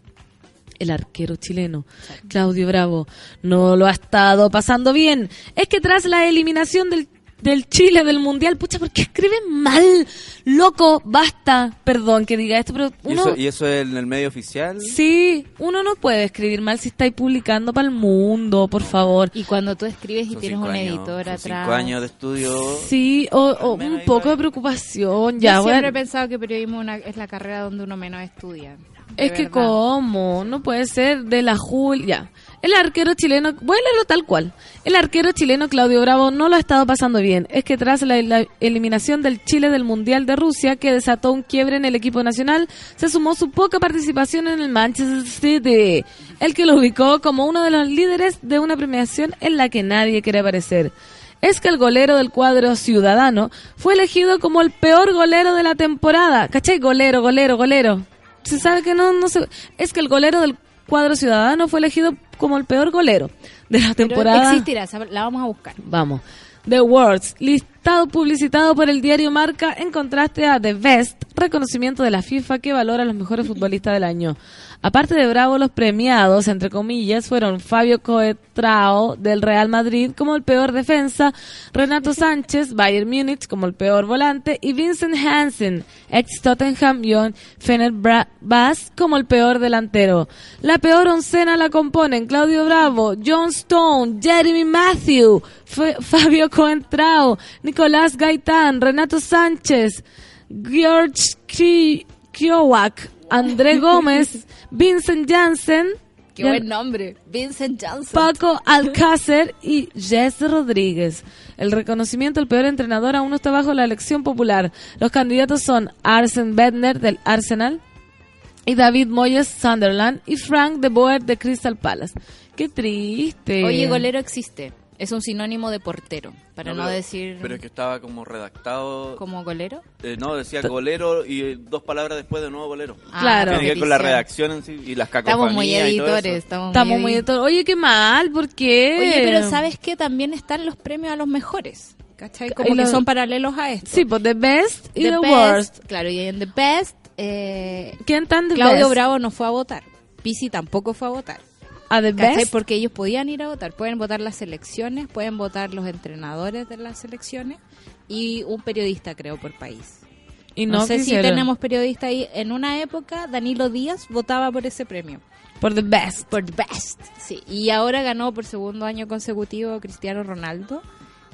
El arquero chileno, Claudio Bravo, no lo ha estado pasando bien. Es que tras la eliminación del, del Chile del Mundial, pucha, ¿por qué escriben mal? Loco, basta. Perdón que diga esto, pero ¿Y, uno... eso, ¿Y eso es en el medio oficial? Sí, uno no puede escribir mal si estáis publicando para el mundo, por favor. Y cuando tú escribes y Son tienes un años, editor atrás. Cinco años de estudio. Sí, o, un poco de preocupación. Yo Ya, siempre bueno. he pensado que periodismo una- es la carrera donde uno menos estudia. Es que cómo, no puede ser de la Julia. El arquero chileno, voy tal cual. El arquero chileno Claudio Bravo no lo ha estado pasando bien. Es que tras la, la eliminación del Chile del Mundial de Rusia, que desató un quiebre en el equipo nacional, se sumó su poca participación en el Manchester City, el que lo ubicó como uno de los líderes de una premiación en la que nadie quiere aparecer. Es que el golero del cuadro ciudadano fue elegido como el peor golero de la temporada. ¿Cachai? Golero, golero, golero. Se sabe que no, no se... Es que el golero del cuadro ciudadano fue elegido como el peor golero de la Pero temporada. existirá, la vamos a buscar. Vamos. The Words, listado publicitado por el diario Marca en contraste a The Best, reconocimiento de la FIFA que valora a los mejores futbolistas del año. Aparte de Bravo, los premiados, entre comillas, fueron Fabio Coetrao del Real Madrid como el peor defensa, Renato Sánchez, Bayern Múnich como el peor volante y Vincent Hansen, ex Tottenham John Fenerbahce como el peor delantero. La peor oncena la componen Claudio Bravo, John Stone, Jeremy Matthew, F- Fabio Coentrao, Nicolás Gaitán, Renato Sánchez, George Ki- Kiowack, André Gómez, Vincent Janssen, Qué buen nombre. Vincent Johnson. Paco Alcácer y Jess Rodríguez. El reconocimiento del peor entrenador aún no está bajo la elección popular. Los candidatos son Arsen Bedner del Arsenal y David Moyes Sunderland y Frank de Boer de Crystal Palace. Qué triste. Oye, golero existe. Es un sinónimo de portero. Para no, pero- decir Pero es que estaba como redactado. como golero. eh, no, decía golero y eh, dos palabras después de nuevo golero. Claro. Tiene que ver con la redacción en sí y las cacofonías Estamos muy editores. Estamos, Estamos muy edit- de todo. Oye, qué mal, ¿por qué? Oye, pero ¿sabes qué? También están los premios a los mejores. ¿Cachai? Como Y que son paralelos a esto. Sí, pues The Best y The, The Worst. Claro, y en The Best, eh, ¿Quién tan The Claudio Best? Bravo no fue a votar. Pisi tampoco fue a votar. ¿A The. Best? Porque ellos podían ir a votar. Pueden votar las selecciones, pueden votar los entrenadores de las selecciones y un periodista, creo, por país. Y no, no, sé quisieron. si tenemos periodista ahí. En una época, Danilo Díaz votaba por ese premio. Por The Best. Por The Best. Sí. Y ahora ganó por segundo año consecutivo Cristiano Ronaldo.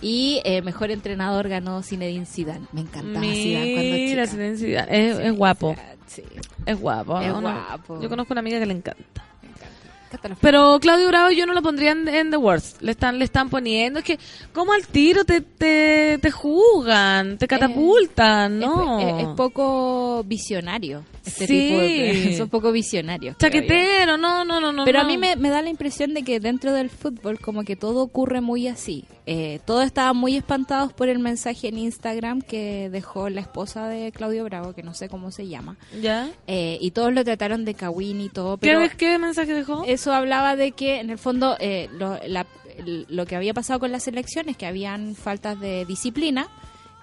Y eh, mejor entrenador ganó Zinedine Zidane. Me encantaba Zidane cuando Mira, chica. Zinedine Zidane. Es, es guapo. Sí, Es guapo. Es ¿no? guapo. Yo conozco una amiga que le encanta. Pero Claudio Bravo yo no lo pondría en, en The Worst. Le están, le están poniendo. Es que, como al tiro te, te, te jugan, te catapultan, ¿no? Es, es poco visionario. Este Sí. tipo de, son poco visionarios. creo yo. Chaquetero, no, no, no, no. Pero a mí me, me da la impresión de que dentro del fútbol como que todo ocurre muy así. Eh, todos estaban muy espantados por el mensaje en Instagram que dejó la esposa de Claudio Bravo, que no sé cómo se llama. ¿Ya? Eh, y todos lo trataron de Kawin y todo. ¿Qué, Pero ¿Qué mensaje dejó? eso hablaba de que en el fondo eh, lo, la- lo que había pasado con las elecciones, que habían faltas de disciplina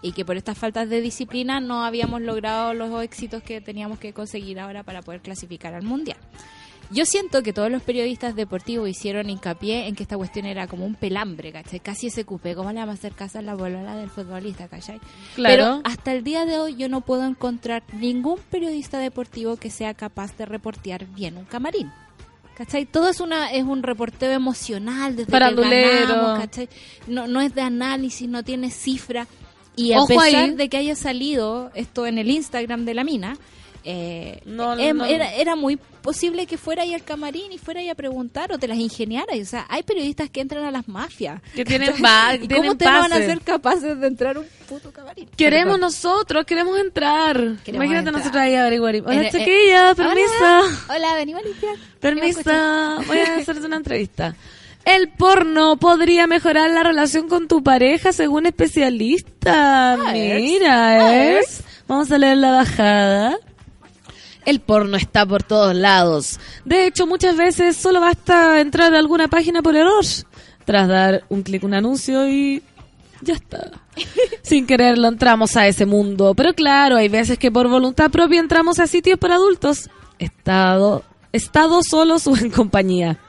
y que por estas faltas de disciplina no habíamos logrado los éxitos que teníamos que conseguir ahora para poder clasificar al mundial. Yo siento que todos los periodistas deportivos hicieron hincapié en que esta cuestión era como un pelambre, ¿cachai? Casi ese cupe, ¿cómo le vamos a hacer caso a la bolola del futbolista, ¿cachai? Claro. Pero hasta el día de hoy yo no puedo encontrar ningún periodista deportivo que sea capaz de reportear bien un camarín. ¿Cachai? Todo es una es un reporteo emocional desde que ganamos, ¿cachai? No, no es de análisis, no tiene cifra. Y a Ojo pesar ahí. de que haya salido esto en el Instagram de la mina, eh, No, em- no. Era, era muy posible que fuera ahí al camarín y fuera ahí a preguntar o te las ingeniaras. O sea, hay periodistas que entran a las mafias. Que tienen ¿Y tienen cómo te van a ser capaces de entrar a un puto camarín? Queremos nosotros, queremos entrar. Queremos Imagínate entrar. nosotros ahí a averiguar. Hola, eh, chiquillas, permiso. Hola, Hola, venimos a limpiar. Permiso, voy a hacerte una entrevista. El porno podría mejorar la relación con tu pareja según especialistas. A ver, Mira, a ver. es. Vamos a leer la bajada. El porno está por todos lados. De hecho, muchas veces solo basta entrar a alguna página por error. Tras dar un clic, un anuncio y ya está. Sin quererlo entramos a ese mundo. Pero claro, hay veces que por voluntad propia entramos a sitios para adultos. Estado, estado solos o en compañía.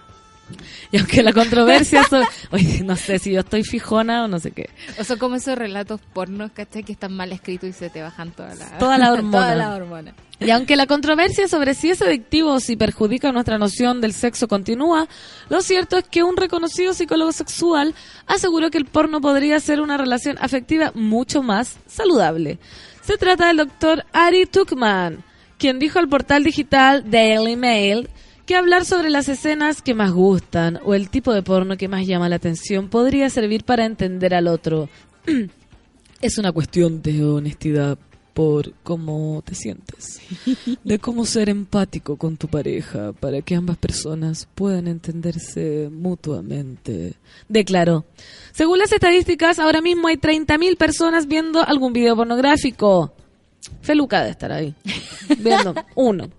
Y aunque la controversia sobre... Oye, no sé si yo estoy fijona o no sé qué. O son como esos relatos pornos, ¿cachai? Que están mal escritos y se te bajan toda la, Toda la hormona. toda la hormona. Y aunque la controversia sobre si es adictivo o si perjudica nuestra noción del sexo continúa, lo cierto es que un reconocido psicólogo sexual aseguró que el porno podría ser una relación afectiva mucho más saludable. Se trata del doctor Ari Tuckman, quien dijo al portal digital Daily Mail que hablar sobre las escenas que más gustan o el tipo de porno que más llama la atención podría servir para entender al otro. Es una cuestión de honestidad por cómo te sientes, de cómo ser empático con tu pareja para que ambas personas puedan entenderse mutuamente. Declaró. Según las estadísticas, ahora mismo hay 30.000 personas viendo algún video pornográfico. Feluca de estar ahí, viendo uno.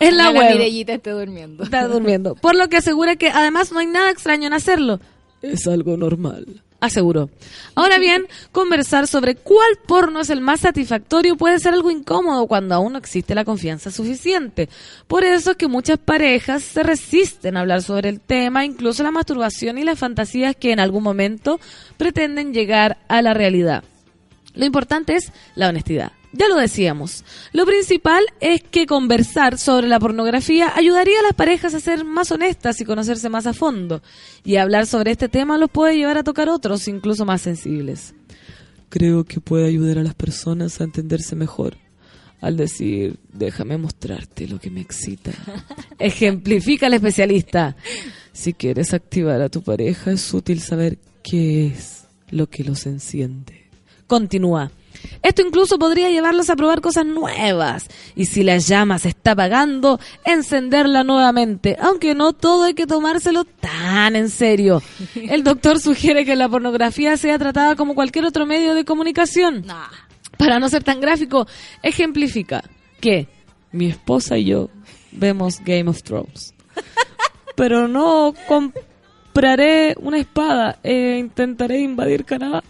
En la web. Mirellita esté durmiendo. Está durmiendo. Por lo que asegura que además no hay nada extraño en hacerlo. Es algo normal. Aseguró. Ahora bien, conversar sobre cuál porno es el más satisfactorio puede ser algo incómodo cuando aún no existe la confianza suficiente. Por eso es que muchas parejas se resisten a hablar sobre el tema, incluso la masturbación y las fantasías que en algún momento pretenden llegar a la realidad. Lo importante es la honestidad. Ya lo decíamos. Lo principal es que conversar sobre la pornografía ayudaría a las parejas a ser más honestas y conocerse más a fondo. Y hablar sobre este tema los puede llevar a tocar otros, incluso más sensibles. Creo que puede ayudar a las personas a entenderse mejor. Al decir, déjame mostrarte lo que me excita. Ejemplifica el especialista. Si quieres activar a tu pareja, es útil saber qué es lo que los enciende. Continúa. Esto incluso podría llevarlos a probar cosas nuevas. Y si la llama se está apagando, encenderla nuevamente. Aunque no todo hay que tomárselo tan en serio. El doctor sugiere que la pornografía sea tratada como cualquier otro medio de comunicación. Nah. Para no ser tan gráfico, ejemplifica que mi esposa y yo vemos Game of Thrones. Pero no compraré una espada e intentaré invadir Canadá.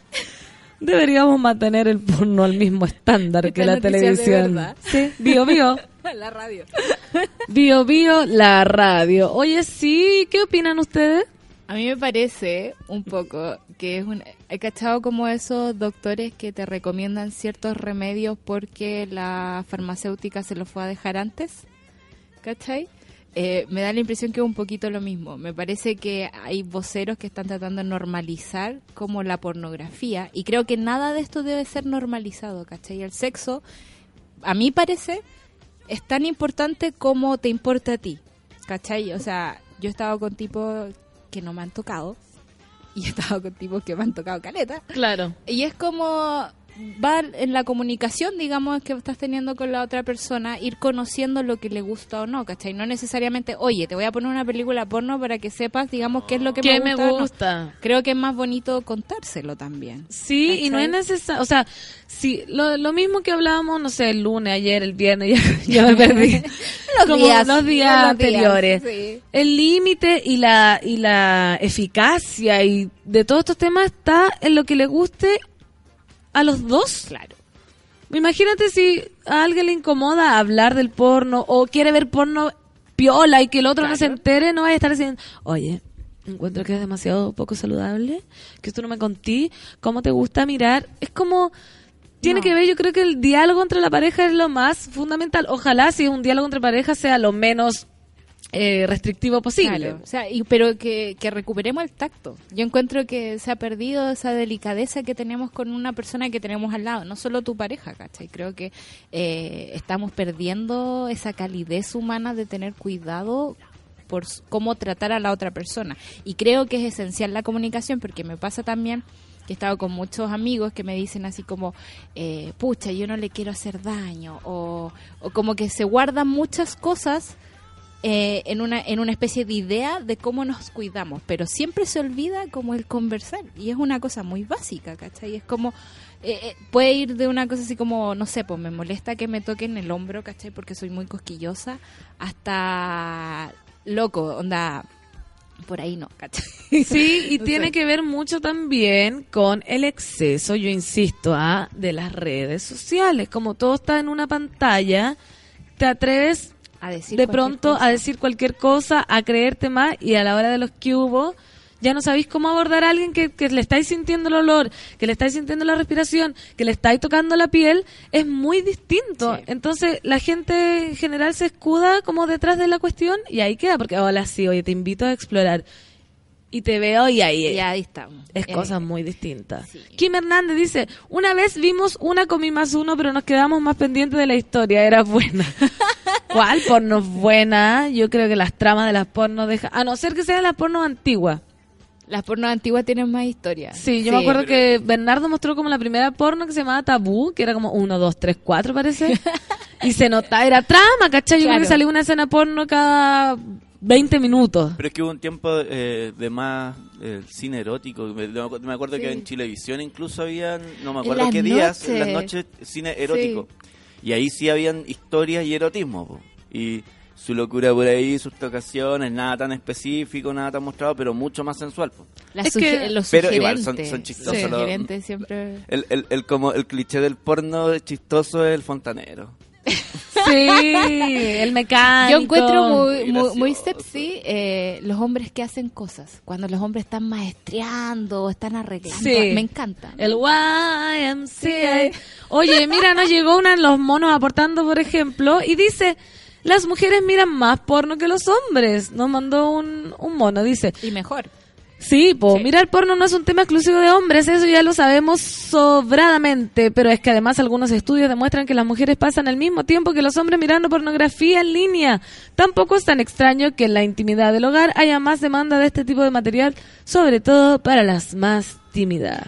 Deberíamos mantener el porno al mismo estándar Esta que la de televisión. Sí, bio bio. La radio. Bio bio, la radio. Oye, sí, ¿qué opinan ustedes? A mí me parece un poco que es un... He cachado como esos doctores que te recomiendan ciertos remedios porque la farmacéutica se los fue a dejar antes. ¿Cachai? Eh, me da la impresión que es un poquito lo mismo. Me parece que hay voceros que están tratando de normalizar como la pornografía y creo que nada de esto debe ser normalizado, ¿cachai? El sexo, a mi parece, es tan importante como te importa a ti, ¿cachai? O sea, yo he estado con tipos que no me han tocado y he estado con tipos que me han tocado caleta. Claro. Y es como va en la comunicación, digamos, que estás teniendo con la otra persona, ir conociendo lo que le gusta o no, ¿cachai? No necesariamente, oye, te voy a poner una película porno para que sepas, digamos, qué es lo que ¿Qué me me gusta. no. Creo que es más bonito contárselo también. Sí, y no es necesario, o sea, sí, lo, lo mismo que hablábamos, no sé, el lunes, ayer, el viernes, ya, ya me perdí. Los Como días, los días los anteriores. sí. El límite y la, y la eficacia y de todos estos temas está en lo que le guste a los dos. Claro. Imagínate si a alguien le incomoda hablar del porno o quiere ver porno piola y que el otro no se entere, no vaya a estar diciendo, oye, encuentro que es demasiado poco saludable, que esto no me contí, cómo te gusta mirar. Es como, tiene No. que ver, yo creo que el diálogo entre la pareja es lo más fundamental. Ojalá si es un diálogo entre pareja sea lo menos eh, restrictivo posible. O sea, y, pero que, recuperemos el tacto. Yo encuentro que se ha perdido esa delicadeza que tenemos con una persona que tenemos al lado, no solo tu pareja, ¿cachai? Creo que eh, estamos perdiendo esa calidez humana de tener cuidado por cómo tratar a la otra persona. Y creo que es esencial la comunicación porque me pasa también que he estado con muchos amigos que me dicen así como, eh, pucha, yo no le quiero hacer daño, o como que se guardan muchas cosas eh, en una en una especie de idea de cómo nos cuidamos, pero siempre se olvida como el conversar y es una cosa muy básica, ¿cachai? Es como eh, eh, puede ir de una cosa así como no sé, pues me molesta que me toquen el hombro, ¿cachai? Porque soy muy cosquillosa, hasta loco, onda por ahí no, ¿cachai? Sí, y tiene que ver mucho también con el exceso, yo insisto, ¿ah? de las redes sociales. Como todo está en una pantalla, te atreves a decir de pronto cosa. a decir cualquier cosa, a creerte más y a la hora de los que hubo, ya no sabéis cómo abordar a alguien que, que le estáis sintiendo el olor, que le estáis sintiendo la respiración, que le estáis tocando la piel, es muy distinto. Sí. Entonces la gente en general se escuda como detrás de la cuestión y ahí queda, porque hola, sí, oye, te invito a explorar. Y te veo y ahí Y ahí estamos. es Eh, cosas muy distintas. sí. Kim Hernández dice, una vez vimos una con mi más uno, pero nos quedamos más pendientes de la historia, era buena. ¿Cuál porno es buena? Yo creo que las tramas de las pornos dejan... A no ser que sean las pornos antiguas. Las pornos antiguas tienen más historia. Sí, yo me acuerdo que Bernardo mostró como la primera porno que se llamaba Tabú, que era como 1, 2, 3, 4 parece. y se notaba, era trama, ¿cachai? Yo creo que salía una escena porno cada 20 minutos. Pero es que hubo un tiempo eh, de más eh, cine erótico. Me, me acuerdo que Sí. en Chilevisión incluso habían, no me acuerdo qué días, en las noches. cine erótico. Y ahí sí habían historias y erotismo. po. Y su locura por ahí, sus tocaciones, nada tan específico, nada tan mostrado, pero mucho más sensual. po. La Es que- los Pero igual son- son chistosos Los siempre... El, el, el, como el cliché del porno chistoso es el fontanero. Sí, el mecánico. Yo encuentro muy, Muy muy, sepsi eh, los hombres que hacen cosas. Cuando los hombres están maestreando o están arreglando. Sí. Me encanta. El YMCA. Oye, mira, nos llegó una de los monos aportando, por ejemplo, y dice, las mujeres miran más porno que los hombres. Nos mandó un, un mono, dice. Y mejor. Sí, Sí. mirar porno no es un tema exclusivo de hombres, eso ya lo sabemos sobradamente, pero es que además algunos estudios demuestran que las mujeres pasan al mismo tiempo que los hombres mirando pornografía en línea. Tampoco es tan extraño que en la intimidad del hogar haya más demanda de este tipo de material, sobre todo para las más tímidas.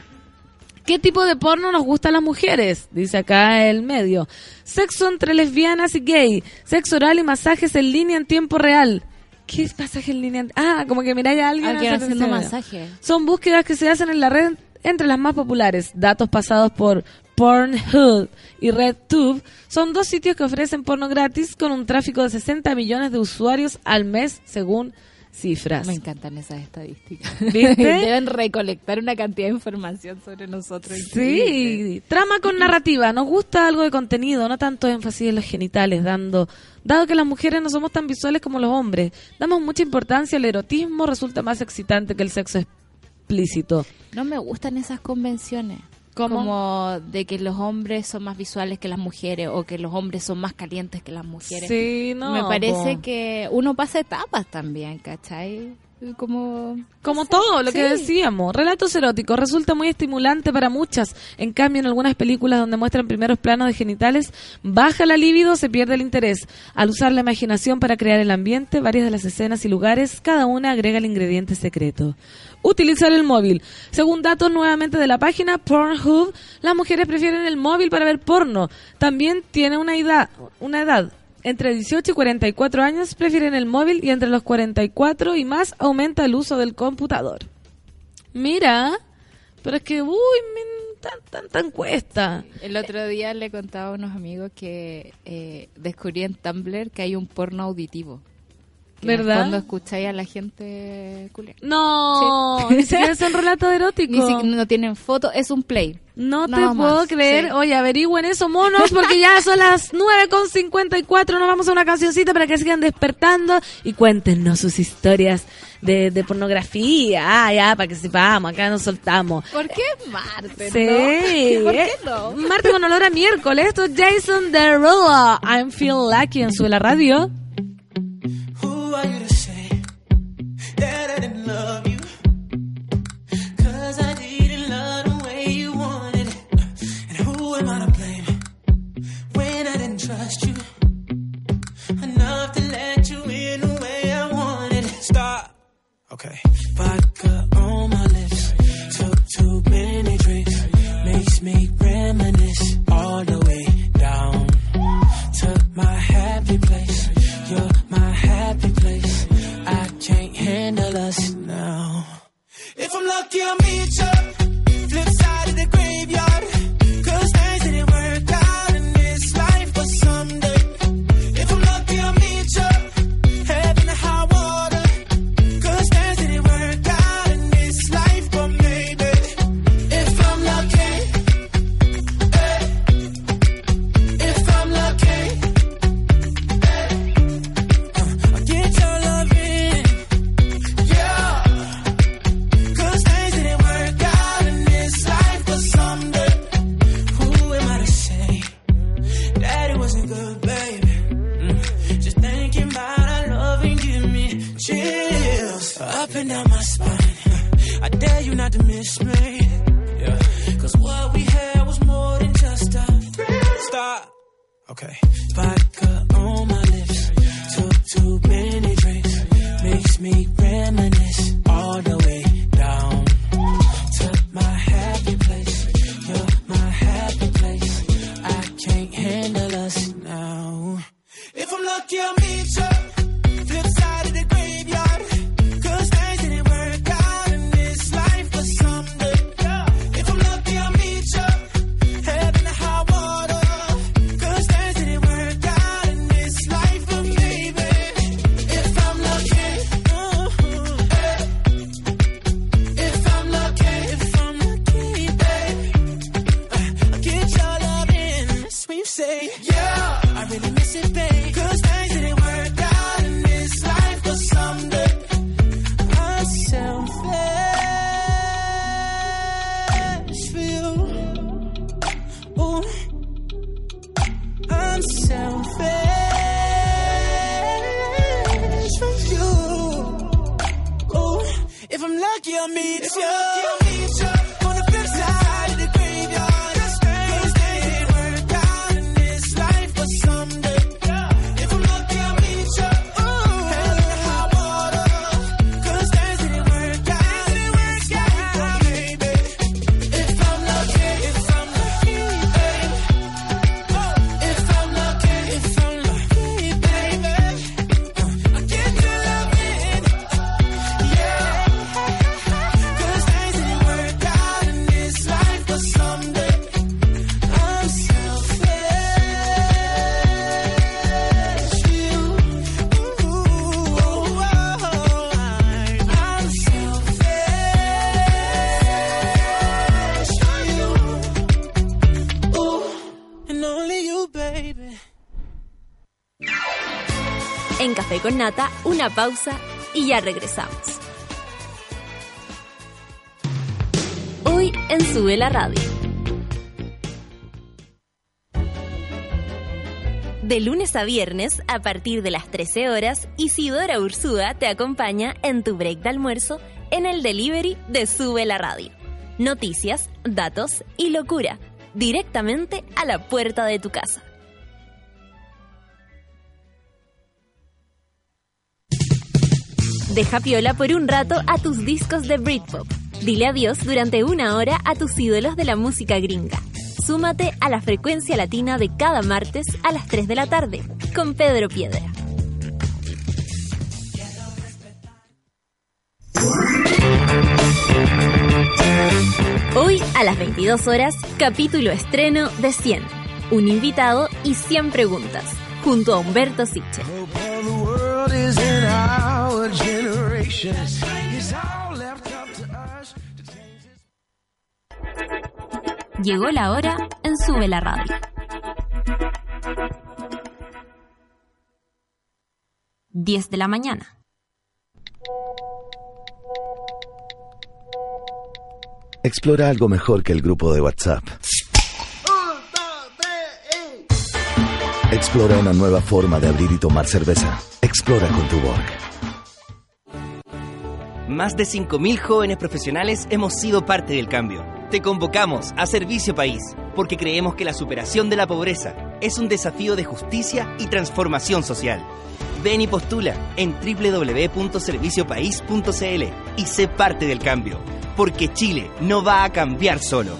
¿Qué tipo de porno nos gusta a las mujeres? Dice acá el medio. Sexo entre lesbianas y gay. Sexo oral y masajes en línea en tiempo real. ¿Qué es masaje en línea? Ah, como que miráis a alguien, Alguien haciendo masaje. Son búsquedas que se hacen en la red entre las más populares. Datos pasados por Pornhub y RedTube son dos sitios que ofrecen porno gratis con un tráfico de 60 millones de usuarios al mes, según cifras. Me encantan esas estadísticas. ¿Viste? Deben recolectar una cantidad de información sobre nosotros. Sí, trama con narrativa. Nos gusta algo de contenido, no tanto énfasis en los genitales, dando, dado que las mujeres no somos tan visuales como los hombres, damos mucha importancia al erotismo, resulta más excitante que el sexo explícito. No me gustan esas convenciones. ¿Cómo? Como de que los hombres son más visuales que las mujeres o que los hombres son más calientes que las mujeres. Sí, no. me parece po. que uno pasa etapas también, ¿cachai? Como Como todo lo que decíamos, relatos eróticos resulta muy estimulante para muchas. En cambio, en algunas películas donde muestran primeros planos de genitales, baja la libido, se pierde el interés. Al usar la imaginación para crear el ambiente, varias de las escenas y lugares, cada una agrega el ingrediente secreto. Utilizar el móvil. Según datos nuevamente de la página Pornhub, las mujeres prefieren el móvil para ver porno. También tiene una edad, una edad. Entre 18 y 44 años prefieren el móvil y entre los 44 y más aumenta el uso del computador. Mira, pero es que, uy, men, tan, tan, tan cuesta. El otro día le contaba a unos amigos que eh, descubrí en Tumblr que hay un porno auditivo. ¿Verdad? fondo escucháis a la gente culiar. No, ni siquiera son relatos eróticos. Ni siquiera no tienen foto, es un play. No te puedo creer. sí. Oye, averigüen eso, monos, porque ya son las 9.54. Nos vamos a una cancioncita para que sigan despertando y cuéntenos sus historias de, de pornografía. Ah, ya, para que sepamos. Acá nos soltamos. ¿Por qué martes? Sí. ¿no? ¿Por qué no? Martes con olor a miércoles. Esto es Jason Derulo. I'm Feel Lucky en Sube la Radio. Are you to say that I didn't love you? Cause I didn't love the way you wanted it. And who am I to blame when I didn't trust you enough to let you in the way I wanted? Stop. Okay. Vodka us now. If I'm lucky, I'll meet you. Con Nata, una pausa y ya regresamos. Hoy en Sube la Radio. De lunes a viernes, a partir de las 13 horas, Isidora Ursúa te acompaña en tu break de almuerzo en el delivery de Sube la Radio. Noticias, datos y locura, directamente a la puerta de tu casa. Deja piola por un rato a tus discos de Britpop. Dile adiós durante una hora a tus ídolos de la música gringa. Súmate a la frecuencia latina de cada martes a las 3 de la tarde con Pedro Piedra. Hoy a las 22 horas, capítulo estreno de 100. Un invitado y 100 preguntas, junto a Humberto Siche. Hope all the world is in our generation. It's all left up to us to change this. Llegó la hora en Sube la Radio. 10 de la mañana. Explora algo mejor que el grupo de WhatsApp. Explora una nueva forma de abrir y tomar cerveza. Explora con tu Borg. Más de 5.000 jóvenes profesionales hemos sido parte del cambio. Te convocamos a Servicio País porque creemos que la superación de la pobreza es un desafío de justicia y transformación social. Ven y postula en www.serviciopaís.cl y sé parte del cambio, porque Chile no va a cambiar solo.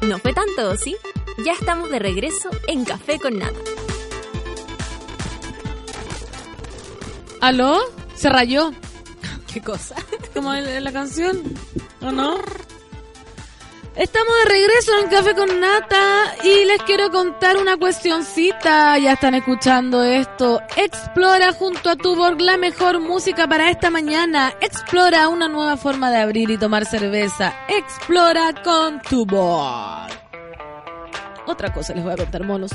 No fue tanto, ¿sí? Ya estamos de regreso en Café con Nata. ¿Aló? Se rayó. ¿Qué cosa? Como en, en la canción, ¿o no? Estamos de regreso en Café con Nata y les quiero contar una cuestioncita. Ya están escuchando esto. Explora junto a Tuborg la mejor música para esta mañana. Explora una nueva forma de abrir y tomar cerveza. Explora con Tuborg. Otra cosa les voy a contar, monos.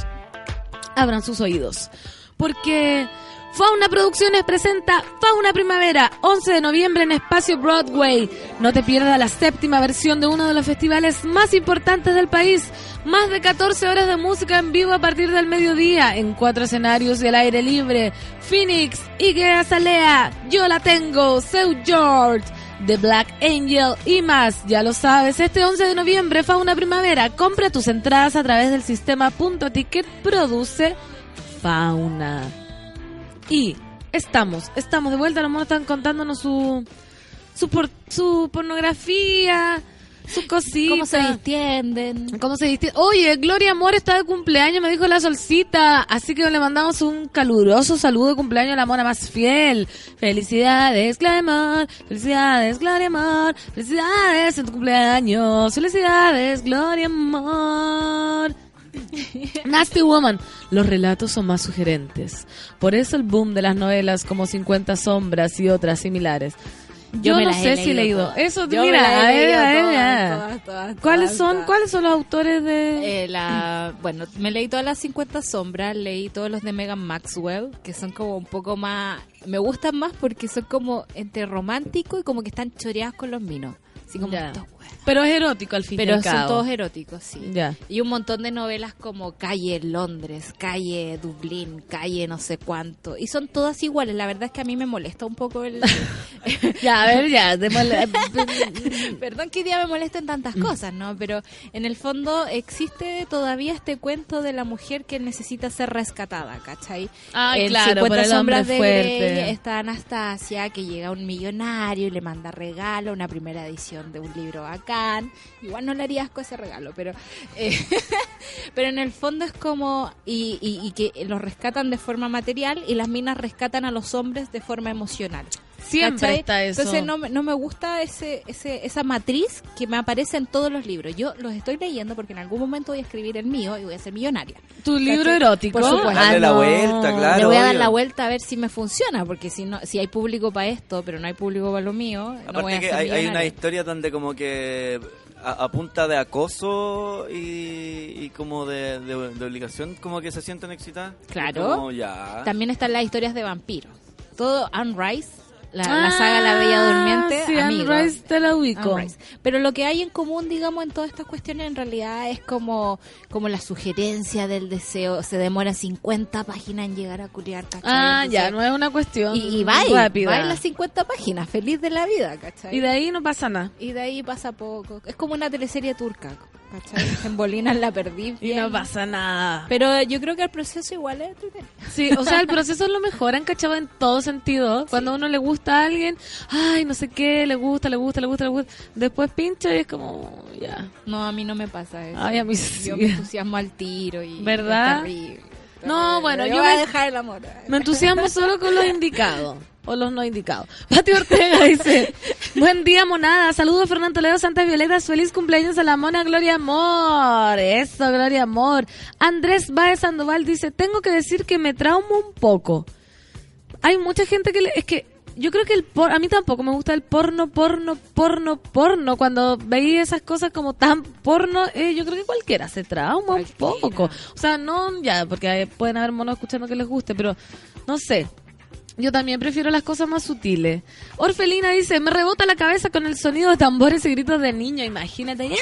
Abran sus oídos. Porque Fauna Producciones presenta Fauna Primavera, 11 de noviembre en Espacio Broadway. No te pierdas la séptima versión de uno de los festivales más importantes del país. Más de 14 horas de música en vivo a partir del mediodía, en cuatro escenarios y al aire libre. Phoenix, Igea Azalea, Yo la tengo, Seu George. The Black Angel y más, ya lo sabes, este 11 de noviembre, Fauna Primavera, compra tus entradas a través del sistema Punto Ticket Produce Fauna. Y estamos, estamos de vuelta, los monos están contándonos su su, por- su pornografía, sus cositas. ¿Cómo se distienden? ¿Cómo se dice? Oye, Gloria Amor está de cumpleaños, me dijo la solcita. Así que le mandamos un caluroso saludo de cumpleaños a la mona más fiel. Felicidades, Gloria Amor. Felicidades, Gloria Amor. Felicidades en tu cumpleaños. Felicidades, Gloria Amor. Nasty Woman. Los relatos son más sugerentes. Por eso el boom de las novelas como 50 sombras y otras similares. Yo, me no he sé si he leído. todas. Eso, Yo mira, a ver, a ver, ¿Cuáles todas, son, todas. cuáles son los autores de Eh, la, bueno, me leí todas las 50 sombras, leí todos los de Megan Maxwell, que son como un poco más, me gustan más porque son como entre romántico y como que están choreadas con los minos. Así como Ya. estos. Pero es erótico al fin y Pero al son cabo. todos eróticos, sí. Ya. Y un montón de novelas como Calle Londres, Calle Dublín, Calle no sé cuánto. Y son todas iguales. La verdad es que a mí me molesta un poco el... Ya, a ver, ya, Perdón que día me molesten tantas cosas, ¿no? Pero en el fondo existe todavía este cuento de la mujer que necesita ser rescatada, ¿cachai? Ay, en claro, 50 por el hombre sombras de. Grey está Anastasia, que llega un millonario y le manda regalo, una primera edición de un libro bacán. Igual no le haría asco ese regalo, pero... eh, pero en el fondo es como... Y- y que los rescatan de forma material y las minas rescatan a los hombres de forma emocional. Siempre ¿Cachai? está eso. Entonces no, me- no me gusta ese, ese, esa matriz que me aparece en todos los libros. Yo los estoy leyendo porque en algún momento voy a escribir el mío y voy a ser millonaria. ¿Tu libro erótico? Por supuesto. Darle Ah, la no. vuelta, claro. Le voy a dar obvio. la vuelta a ver si me funciona, porque si no, si hay público para esto, pero no hay público para lo mío, no Aparte voy a que ser hay, hay una historia donde como que a, a punta de acoso y, y como de, de- de obligación como que se sienten excitadas. Claro. Como ya. También están las historias de vampiros. Todo Anne Rice La, la saga La Bella Durmiente, Ah, Sí, amigo. Anne Rice te la ubico. Pero lo que hay en común, digamos, en todas estas cuestiones en realidad es como, como la sugerencia del deseo. Se demora 50 páginas en llegar a culiar, ¿cachai? Ah, ya, no es una cuestión Y, y va rápida. va en las 50 páginas, feliz de la vida, ¿cachai? Y de ahí no pasa nada. Y de ahí pasa poco. Es como una teleserie turca, ¿cachai? En Bolinas la perdí. Y bien. no pasa nada. Pero yo creo que el proceso igual es entretenido. Sí, o sea, el proceso es lo mejor, han cachado en todo sentido. Cuando a uno le gusta a alguien, ay, no sé qué, le gusta, le gusta, le gusta, le gusta. Después pincha y es como, ya. No, a mí no me pasa eso. Ay, a mí sí. Yo me entusiasmo al tiro y ¿Verdad? es terrible. No, bueno, yo yo voy a me- dejar el amor. Me entusiasmo solo con los indicados. O los no indicados. Pati Ortega dice, buen día monada, saludos Fernando Toledo, Santas Violetas, feliz cumpleaños a la mona Gloria Amor. Eso, Gloria Amor. Andrés Baez Sandoval dice, tengo que decir que me trauma un poco. Hay mucha gente que le, es que yo creo que el por, a mí tampoco me gusta el porno, porno, porno, porno. Cuando veía esas cosas como tan porno, eh, yo creo que cualquiera se trauma un poco. O sea, no ya, porque pueden haber monos escuchando que les guste, pero no sé. Yo también prefiero las cosas más sutiles. Orfelina dice, me rebota la cabeza con el sonido de tambores y gritos de niño. Imagínate, ¡ya,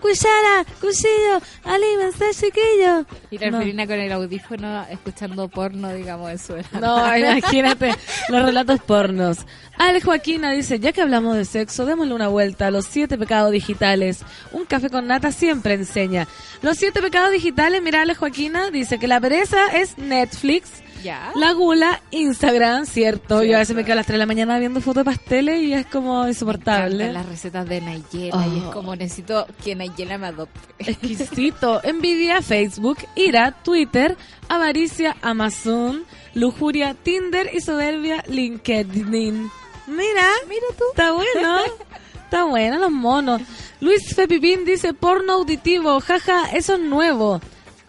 ¡Cuchara! ¡Cuchillo! ¡Alimentar, chiquillo! Y la No. Con el audífono escuchando porno, digamos, en su No, imagínate los relatos pornos. Ale Joaquina dice, ya que hablamos de sexo, démosle una vuelta a los siete pecados digitales. Un café con nata siempre enseña. Los siete pecados digitales, mira Ale Joaquina, dice que la pereza es Netflix, Ya. la gula, Instagram, cierto. Yo a veces me quedo a las 3 de la mañana viendo fotos de pasteles y es como insoportable. Las recetas de Nayela y es Oh. como necesito que Nayela me adopte. Exquisito. Envidia, Facebook, ira, Twitter, avaricia, Amazon, lujuria, Tinder y soberbia, LinkedIn. Mira, mira tú. Está bueno. Está bueno los monos. Luis Fepipín dice porno auditivo. Jaja, eso es nuevo.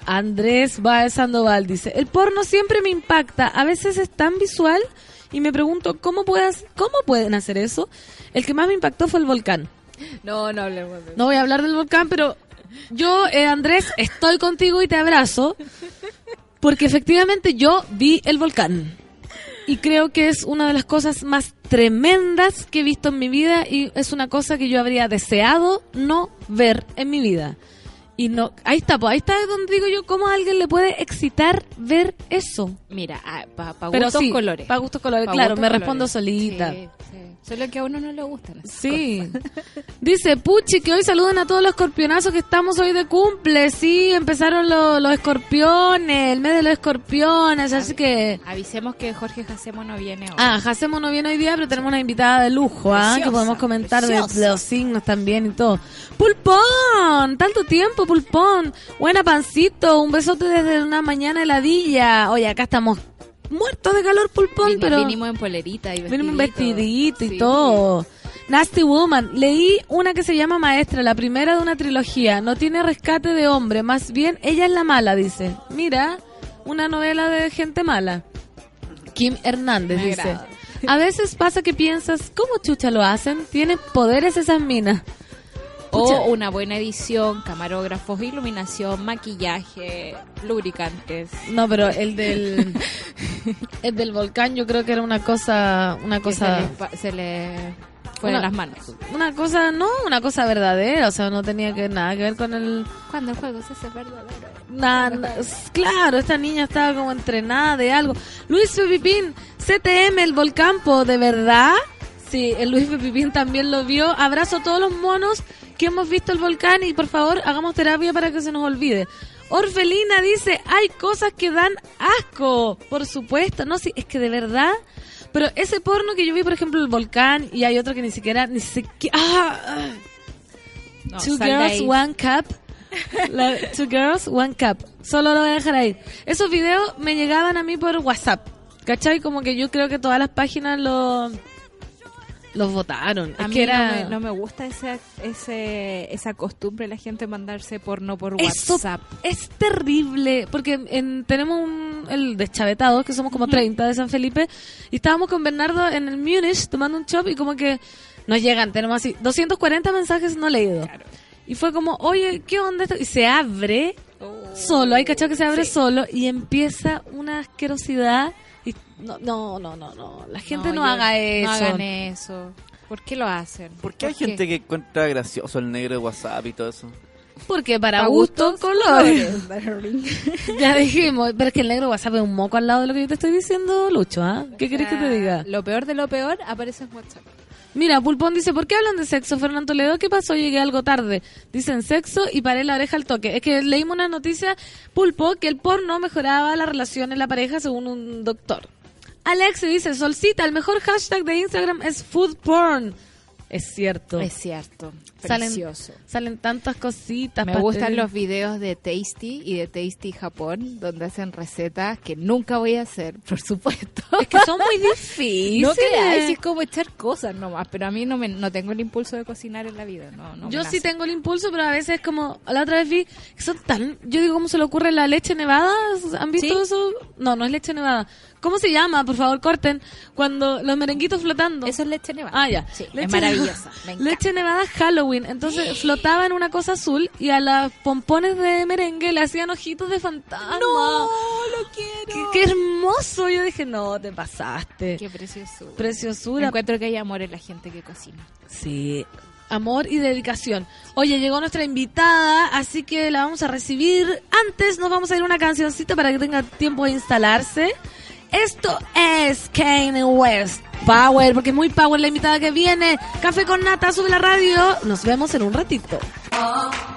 Andrés Baez Sandoval dice, el porno siempre me impacta. A veces es tan visual y me pregunto, ¿cómo, puedas, ¿cómo pueden hacer eso? El que más me impactó fue el volcán. No, no hablemos de No voy a hablar del volcán, pero yo, eh, Andrés, estoy contigo y te abrazo. Porque efectivamente yo vi el volcán. Y creo que es una de las cosas más tremendas que he visto en mi vida y es una cosa que yo habría deseado no ver en mi vida. Y no, ahí está, pues ahí está donde digo yo, ¿cómo a alguien le puede excitar ver eso? Mira, para Pero gustos sí, colores. pa' gustos colores, Pa' claro, gustos me colores. respondo solita. Sí, sí. Solo que a uno no le gustan. esas Sí. Dice Puchi que hoy saluden a todos los escorpionazos que estamos hoy de cumple. Sí, empezaron lo- los escorpiones, el mes de los escorpiones, así que... Avisemos que Jorge Jacemo no viene hoy. Ah, Jacemo no viene hoy día, pero tenemos una invitada de lujo, ¿ah? Preciosa, Que podemos comentar de, de los signos también y todo. ¡Pulpón! Tanto tiempo, Pulpón. Buena pancito, un besote desde una mañana heladilla. Oye, acá estamos muertos de calor, Pulpón, pero... Vinimos en polerita y vestidito. Un vestidito y Sí. todo. Nasty Woman. Leí una que se llama Maestra, la primera de una trilogía. No tiene rescate de hombre, más bien ella es la mala, dice. Mira, una novela de gente mala. Kim Hernández Me dice. agrada. A veces pasa que piensas, ¿cómo chucha lo hacen? Tienen poderes esas minas. Pucha. O una buena edición, camarógrafos, iluminación, maquillaje, lubricantes. No, pero el del el del volcán yo creo que era una cosa una que cosa se le, se le fue Una- de las manos. una cosa no una cosa verdadera, o sea, no tenía que nada que ver con el Cuando el juego se hace verdadero. Claro, esta niña estaba como entrenada de algo. Luis Pepipín, CTM, el Volcampo, ¿de verdad? Sí, el Luis Pepipín también lo vio. Abrazo a todos los monos que hemos visto el volcán y por favor hagamos terapia para que se nos olvide. Orfelina dice, hay cosas que dan asco, por supuesto. No, sí, es que de verdad... Pero ese porno que yo vi, por ejemplo, el volcán, y hay otro que ni siquiera, ni siquiera... ¡Ah! ah. No, Two Girls. One Cup. La- two Girls, One Cup. Solo lo voy a dejar ahí. Esos videos me llegaban a mí por WhatsApp. ¿Cachai? Como que yo creo que todas las páginas lo, los votaron. A es mí que era... no, me, no me gusta ese, ese, esa costumbre de la gente mandarse porno por Eso WhatsApp. es terrible, porque en- tenemos un, el deschavetado, que somos como 30 de San Felipe, y estábamos con Bernardo en el Munich tomando un chop y como que nos llegan, tenemos así 240 mensajes no leídos. Y fue como, oye, ¿qué onda esto? Y se abre solo, hay cachado que se abre solo y empieza una asquerosidad no, no, no, no, no. La gente no, haga eso. No hagan eso. ¿Por qué lo hacen? ¿Por qué hay gente que encuentra gracioso el negro de WhatsApp y todo eso? Porque para Pa' gusto, gustos, colores. ya dijimos. Pero es que el negro WhatsApp es un moco al lado de lo que yo te estoy diciendo, Lucho, ¿ah? ¿Qué querés que te diga? Lo peor de lo peor aparece en WhatsApp. Mira, Pulpón dice, ¿por qué hablan de sexo, Fernando Toledo? ¿Qué pasó? Llegué algo tarde. Dicen sexo y paré la oreja al toque. Es que leímos una noticia, Pulpo, que el porno mejoraba la relación en la pareja según un doctor. Alex dice, Solcita, el mejor hashtag de Instagram es food porn. Es cierto. Es cierto. Salen, Precioso. salen tantas cositas. Me gustan los videos de Tasty y de Tasty Japón, donde hacen recetas que nunca voy a hacer, por supuesto. Es que son muy difíciles. No creáis, es como echar cosas nomás, pero a mí no me, no tengo el impulso de cocinar en la vida. No, no Yo sí tengo el impulso, pero a veces es como, la otra vez vi que son tan, yo digo, ¿cómo se le ocurre la leche nevada? ¿Han visto ¿Sí? eso? No, no es leche nevada. ¿Cómo se llama? Por favor, corten. Cuando los merenguitos flotando. Eso es leche nevada. Ah, ya. Sí, Leche es maravillosa. Me. Leche nevada Halloween. Entonces flotaba en una cosa azul y a las pompones de merengue le hacían ojitos de fantasma. ¡No! ¡Lo quiero! ¡Qué, qué hermoso! Yo dije, no, te pasaste. Qué preciosura. Preciosura. Encuentro que hay amor en la gente que cocina. Sí, amor y dedicación. Oye, llegó nuestra invitada, así que la vamos a recibir. Antes nos vamos a ir una cancioncita para que tenga tiempo de instalarse. Esto es Kanye West. Power, porque es muy power la invitada que viene. Café con nata, sube la radio. Nos vemos en un ratito. I'm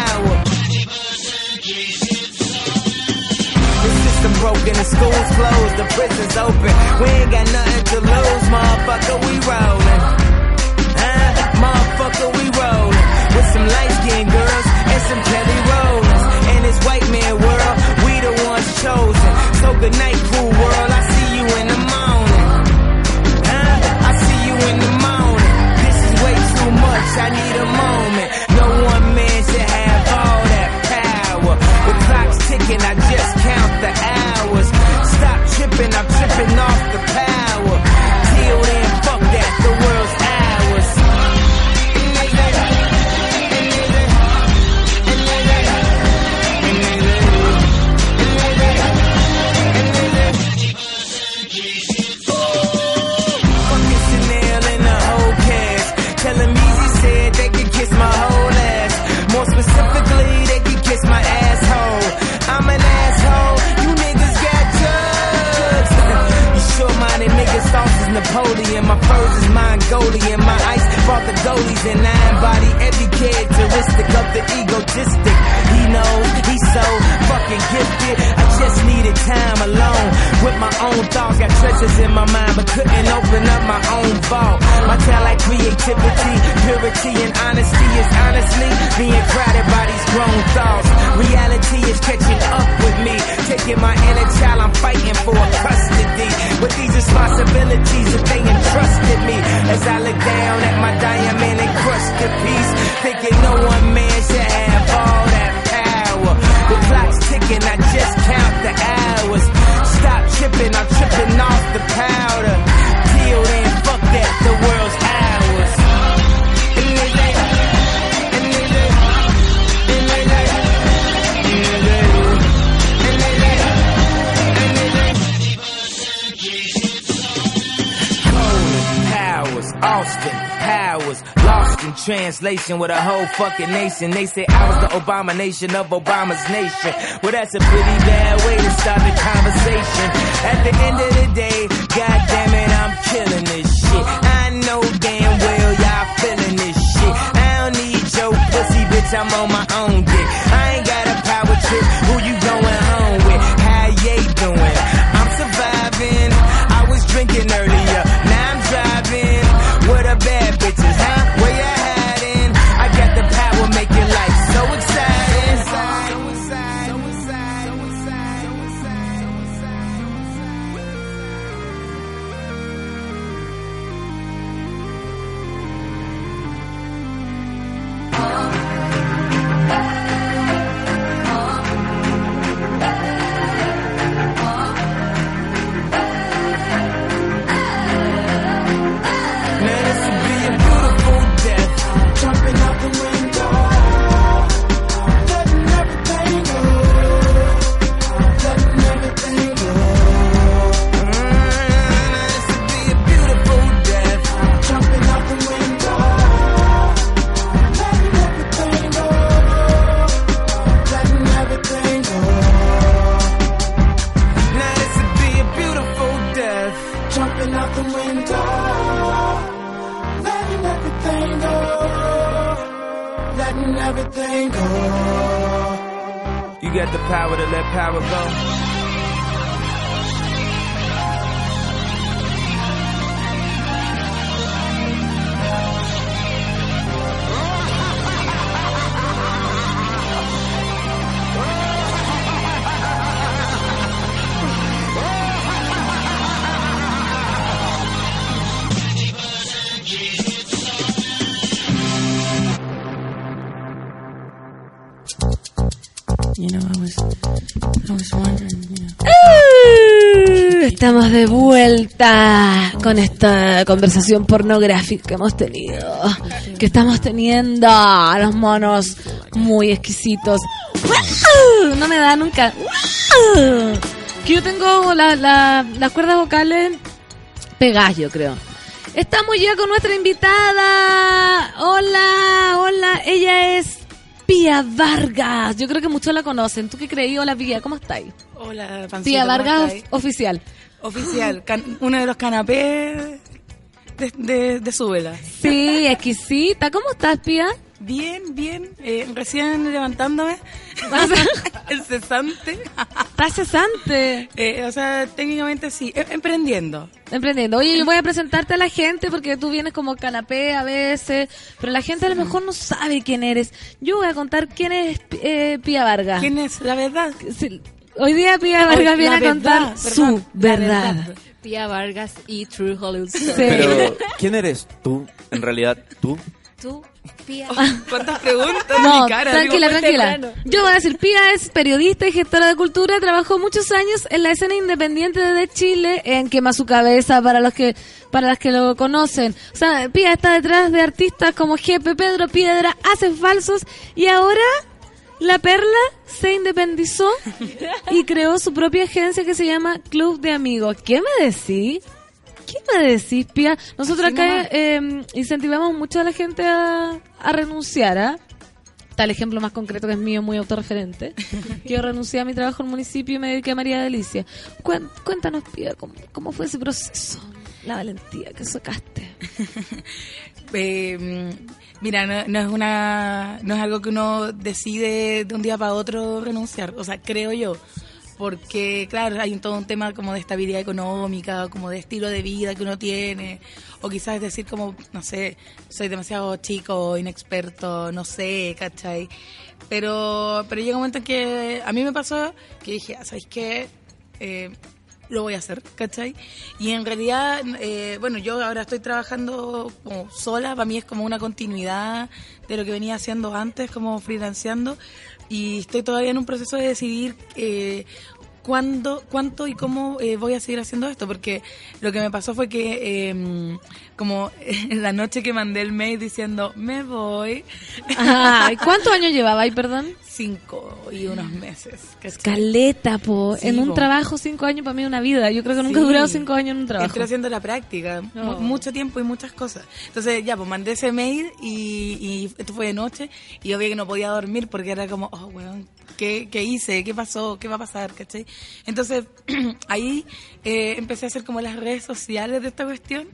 Broken, the schools closed, the prisons open. We ain't got nothing to lose, motherfucker, we rollin'. Huh? Motherfucker, we rollin'. With some light skinned girls and some Kelly Rollins. In this white man world, we the ones chosen. So good night, cool world, I see you in the morning. Huh? I see you in the morning. This is way too much, I need a off the power. Is Napoleon. My furs is Mongolian. My ice brought the goalies and I embody every characteristic of the egotistic. He knows he's so fucking gifted. I just needed time alone with my own thoughts. Got treasures in my mind, but couldn't open up my own vault. My talent, creativity, purity, and honesty is honestly being crowded by these grown thoughts. Reality is catching up with me, taking my inner child. I'm fighting for custody with these responsibilities they entrusted me. As I look down at my diamond encrusted piece, thinking no one man should have all that power. The clock's ticking, I just count the hours. Stop tripping, I'm tripping off the powder. Till then, fuck that, translation with a whole fucking nation. They say I was the abomination of Obama's nation. Well, that's a pretty bad way to start the conversation. At the end of the day, god damn it, I'm killing this shit. I know damn well y'all feeling this shit. I don't need your pussy, bitch, I'm on my own dick. I ain't got a power trip, who you going home with? How ye doing? I'm surviving. I was drinking earlier, con esta conversación pornográfica que hemos tenido, que estamos teniendo a los monos muy exquisitos. No me da nunca. Que yo tengo la- la- las cuerdas vocales pegadas, yo creo. Estamos ya con nuestra invitada. Hola, hola. Ella es Pía Vargas. Yo creo que muchos la conocen. ¿Tú qué creí? Hola, Pía. ¿Cómo estáis? Hola, Pancito, Pía ¿cómo Vargas oficial. Oficial, can- uno de los canapés de, de, de Súbela. Sí, exquisita. ¿Cómo estás, Pía? Bien, bien, eh, recién levantándome. El cesante. Estás cesante. Eh, o sea, técnicamente sí, eh, emprendiendo. Emprendiendo. Oye, yo voy a presentarte a la gente porque tú vienes como canapé a veces, pero la gente a lo mejor no sabe quién eres. Yo voy a contar quién es eh, Pía Vargas. ¿Quién es? La verdad. Sí, Hoy día Pía Vargas Hoy, viene a contar verdad, su verdad. verdad. Pia Vargas y True Hollywood Story. Pero, ¿quién eres tú? En realidad, tú. Tú, Pia. ¿Cuántas preguntas No, mi cara? tranquila, Digo, tranquila. Yo voy a decir, Pía es periodista y gestora de cultura, trabajó muchos años en la escena independiente de Chile, en Quema su cabeza para los que para las que lo conocen. O sea, Pía está detrás de artistas como Jepe, Pedro Piedra, Hace Falsos y ahora la Perla se independizó y creó su propia agencia que se llama Club de Amigos. ¿Qué me decís? ¿Qué me decís, Pía? Nosotros acá eh, incentivamos mucho a la gente a, a renunciar, ¿ah? Tal ejemplo más concreto que es mío, muy autorreferente. que yo renuncié a mi trabajo en el municipio y me dediqué a María Delicia. Cuéntanos, Pía, ¿cómo, cómo fue ese proceso? La valentía que sacaste. Eh, mira, no, es una, no es algo que uno decide de un día para otro renunciar. O sea, creo yo. Porque, claro, hay todo un tema como de estabilidad económica, como de estilo de vida que uno tiene. O quizás decir como, no sé, soy demasiado chico, inexperto, no sé, ¿cachai? Pero, pero llega un momento en que a mí me pasó que dije, "Ah, ¿sabéis qué? Eh, lo voy a hacer, ¿cachai? Y en realidad, eh, bueno, yo ahora estoy trabajando sola, para mí es como una continuidad de lo que venía haciendo antes, como freelanceando, y estoy todavía en un proceso de decidir eh, cuándo, cuánto y cómo eh, voy a seguir haciendo esto, porque lo que me pasó fue que eh, como en la noche que mandé el mail diciendo, me voy, Ay, ¿Cuántos años llevaba ahí, perdón? cinco y unos meses. ¿cachai? Caleta, po. Sí, en un po. trabajo, cinco años para mí es una vida. Yo creo que nunca he Sí. durado cinco años en un trabajo. Estoy haciendo la práctica, mu- mucho tiempo y muchas cosas. Entonces, ya, pues mandé ese mail y, y esto fue de noche y yo vi que no podía dormir porque era como, oh, weón, ¿qué, qué hice? ¿Qué pasó? ¿Qué va a pasar? ¿Cachai? Entonces, ahí eh, empecé a hacer como las redes sociales de esta cuestión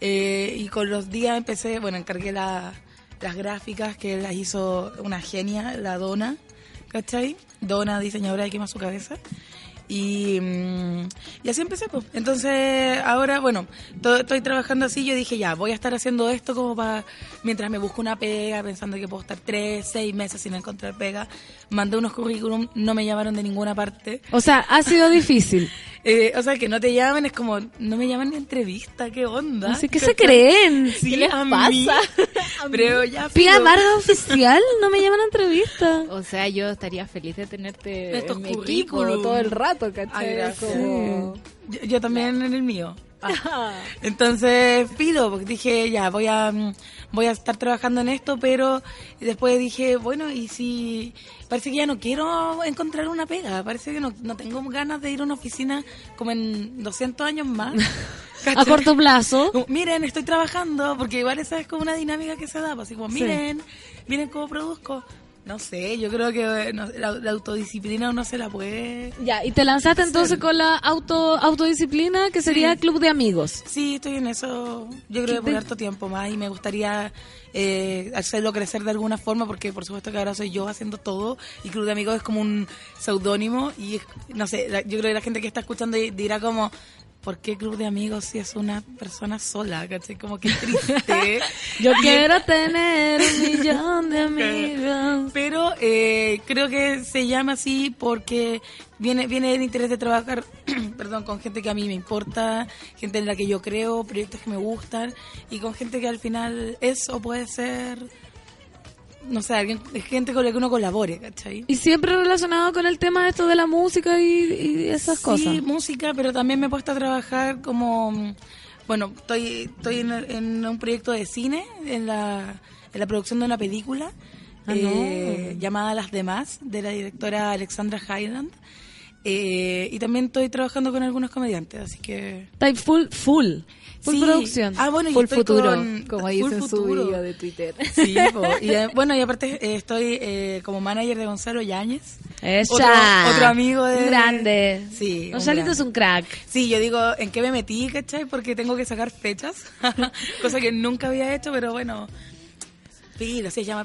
eh, y con los días empecé, bueno, encargué la- las gráficas que las hizo una genia, la Dona, ¿cachai? Dona, diseñadora de Quema su cabeza. Y, mm, y así empecé, pues. Entonces, ahora, bueno, to- estoy trabajando así. Yo dije, ya, voy a estar haciendo esto como para. Mientras me busco una pega, pensando que puedo estar tres, seis meses sin encontrar pega. Mandé unos currículum, no me llamaron de ninguna parte. O sea, ha sido difícil. Eh, o sea, que no te llamen es como, no me llaman ni a entrevista, ¿qué onda? Así que se ¿Cachai? creen. Sí, ¿Qué les a pasa? mí. Pero ya, Pía. Vargas oficial, no me llaman a entrevista. O sea, yo estaría feliz de tenerte Estos en mi equipo currículum. todo el rato, Yo, yo también en el mío. Ah. Entonces pido, porque dije, ya, voy a, mm, voy a estar trabajando en esto, pero después dije, bueno, y si parece que ya no quiero encontrar una pega, parece que no, no tengo ganas de ir a una oficina como en 200 años más. A corto plazo. Como, miren, estoy trabajando, porque igual esa es como una dinámica que se da, pues, así como, miren, miren cómo produzco. No sé, yo creo que eh, no- la, la autodisciplina uno se la puede... Ya, y te lanzaste entonces con la auto autodisciplina, que sería Sí. club de amigos. Sí, estoy en eso, yo creo que por harto tiempo más y me gustaría eh, hacerlo crecer de alguna forma porque por supuesto que ahora soy yo haciendo todo y Club de Amigos es como un seudónimo y no sé, la- yo creo que la gente que está escuchando di- dirá como... ¿Por qué Club de Amigos si es una persona sola? ¿cachai? Como que triste. Yo quiero tener un millón de amigos. Pero eh, creo que se llama así porque viene viene el interés de trabajar perdón, con gente que a mí me importa, gente en la que yo creo, proyectos que me gustan y con gente que al final es o puede ser, no sé, alguien, gente con la que uno colabore, ¿cachai? Y siempre relacionado con el tema esto de la música y, y esas Sí, cosas. música, pero también me he puesto a trabajar como, bueno, estoy estoy en, en un proyecto de cine, en la, en la producción de una película Ah, eh, no. llamada Las Demás, de la directora Alexandra Highland. Eh, y también estoy trabajando con algunos comediantes, así que... Está full, full, full Sí. producción. Ah, bueno, Full futuro, con- como full dice en su video de Twitter. Sí, po. y eh, bueno, y aparte eh, estoy eh, como manager de Gonzalo Yáñez. Otro, otro amigo de... Grande. Sí. Gonzalito es un crack. Sí, yo digo, ¿en qué me metí, cachai? Porque tengo que sacar fechas, cosa que nunca había hecho, pero bueno,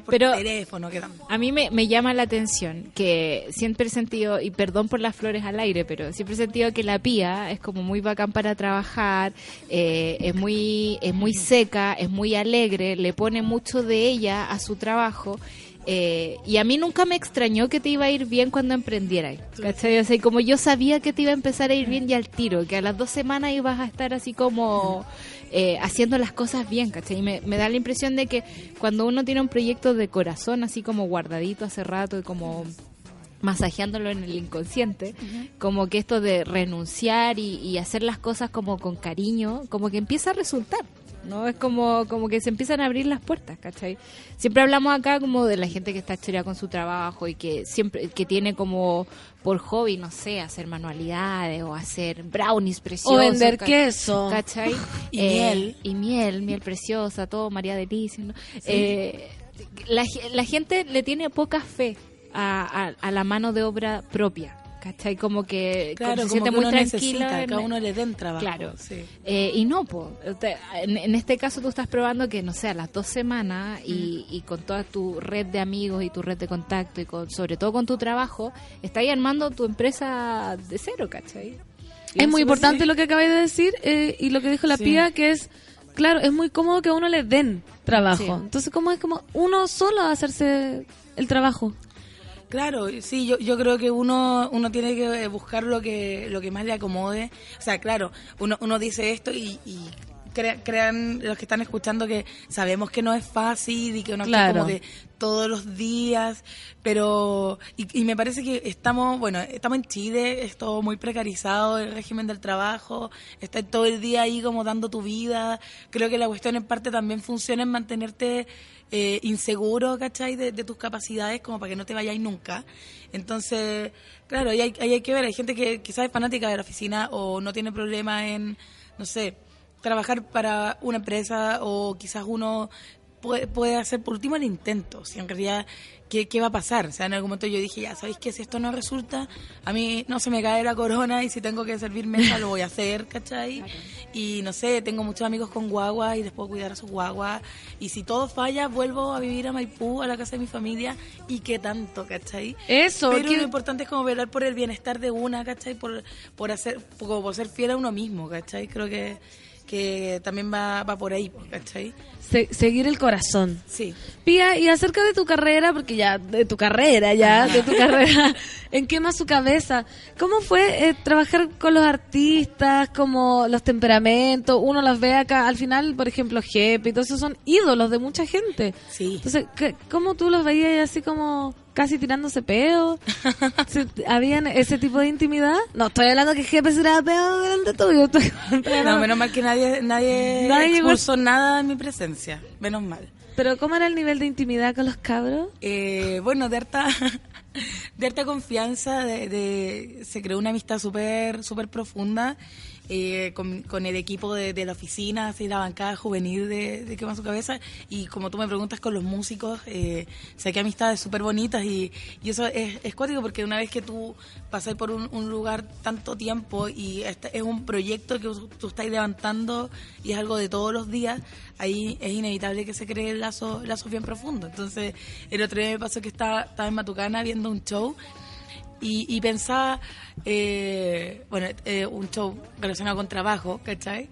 por Pero-. A mí me, me llama la atención que siempre he sentido, y perdón por las flores al aire, pero siempre he sentido que la pía es como muy bacán para trabajar, eh, es, muy, es muy seca, es muy alegre, le pone mucho de ella a su trabajo. eh, y a mí nunca me extrañó que te iba a ir bien cuando emprendieras. ¿cachai? O sea, y como yo sabía que te iba a empezar a ir bien ya al tiro, que a las dos semanas ibas a estar así como eh, haciendo las cosas bien, ¿cachai? Y me, me da la impresión de que cuando uno tiene un proyecto de corazón así como guardadito hace rato y como masajeándolo en el inconsciente, como que esto de renunciar y, y hacer las cosas como con cariño, como que empieza a resultar. ¿No? Es como, como que se empiezan a abrir las puertas, ¿cachai? Siempre hablamos acá como de la gente que está choreada con su trabajo y que siempre, que tiene como por hobby, no sé, hacer manualidades o hacer brownies preciosos. O vender queso. ¿Cachai? Y Eh, miel. Y miel, miel preciosa, todo María Delicia, ¿no? Eh, la, la gente le tiene poca fe a, a- a la mano de obra propia, ¿cachai? Como que, Claro, como se como siente que muy uno tranquila. necesita, en- que a uno le den trabajo. Claro. sí. Eh, y no, po. En, en este caso tú estás probando que, no sé, a las dos semanas y, y con toda tu red de amigos y tu red de contacto y con, sobre todo con tu trabajo, estás ahí armando tu empresa de cero, ¿cachai? Y Es muy importante lo que acabáis de decir eh, y lo que dijo la Sí. pía, que es, claro, es muy cómodo que a uno le den trabajo. Sí. Entonces, ¿cómo es como uno solo hacerse el trabajo? Claro, sí, yo, yo creo que uno uno tiene que buscar lo que lo que más le acomode. O sea, claro, uno, uno dice esto y, y crea- crean los que están escuchando que sabemos que no es fácil y que uno está Claro. como de todos los días, pero y, y me parece que estamos, bueno, estamos en Chile, es todo muy precarizado el régimen del trabajo, está todo el día ahí como dando tu vida. Creo que la cuestión en parte también funciona en mantenerte eh, inseguro, ¿cachai? De, de tus capacidades, como para que no te vayáis nunca. Entonces, claro, ahí hay, ahí hay que ver. Hay gente que quizás es fanática de la oficina o no tiene problema en, no sé, trabajar para una empresa o quizás uno puede, puede hacer por último el intento. Si en realidad, ¿qué, ¿qué va a pasar? O sea, en algún momento yo dije, ya, ¿sabéis qué? Si esto no resulta, a mí no se me cae la corona y si tengo que servir mesa lo voy a hacer, ¿cachai? Y no sé, tengo muchos amigos con guagua y les puedo cuidar a sus guaguas. Y si todo falla, vuelvo a vivir a Maipú, a la casa de mi familia y qué tanto, ¿cachai? Eso, Pero que- lo importante es como velar por el bienestar de una, ¿cachai? Por, por hacer, como por ser fiel a uno mismo, ¿cachai? Creo que, que también va, va por ahí, ¿cachai? Se- seguir el corazón. Sí. Pía, y acerca de tu carrera, porque ya, de tu carrera, ya, de tu carrera, ¿en qué más su cabeza? ¿Cómo fue eh, trabajar con los artistas, como los temperamentos? Uno los ve acá, al final, por ejemplo, Jepe y todo eso son ídolos de mucha gente. Sí. Entonces, ¿qué- ¿cómo tú los veías así como casi tirándose? ¿Se- ¿Habían ese tipo de intimidad? No, estoy hablando que Jepe se tiraba peo delante tuyo. Estoy, No, menos mal que nadie, nadie, Nadie expulsó nada en mi presencia. Menos mal. Pero ¿cómo era el nivel de intimidad con los cabros? Eh, bueno, de harta, de harta confianza, de, de- se creó una amistad súper súper profunda eh, con, con el equipo de, de la oficina, así la bancada juvenil de, de Quema su Cabeza. Y como tú me preguntas con los músicos, eh, saqué amistades súper bonitas y, y eso es, es cuático porque una vez que tú pasas por un, un lugar tanto tiempo y este es un proyecto que tú estás levantando y es algo de todos los días, ahí es inevitable que se cree el lazo, lazo bien profundo. Entonces, el otro día me pasó que estaba, estaba en Matucana viendo un show y, y pensaba, eh, bueno, eh, un show relacionado con trabajo, ¿cachai?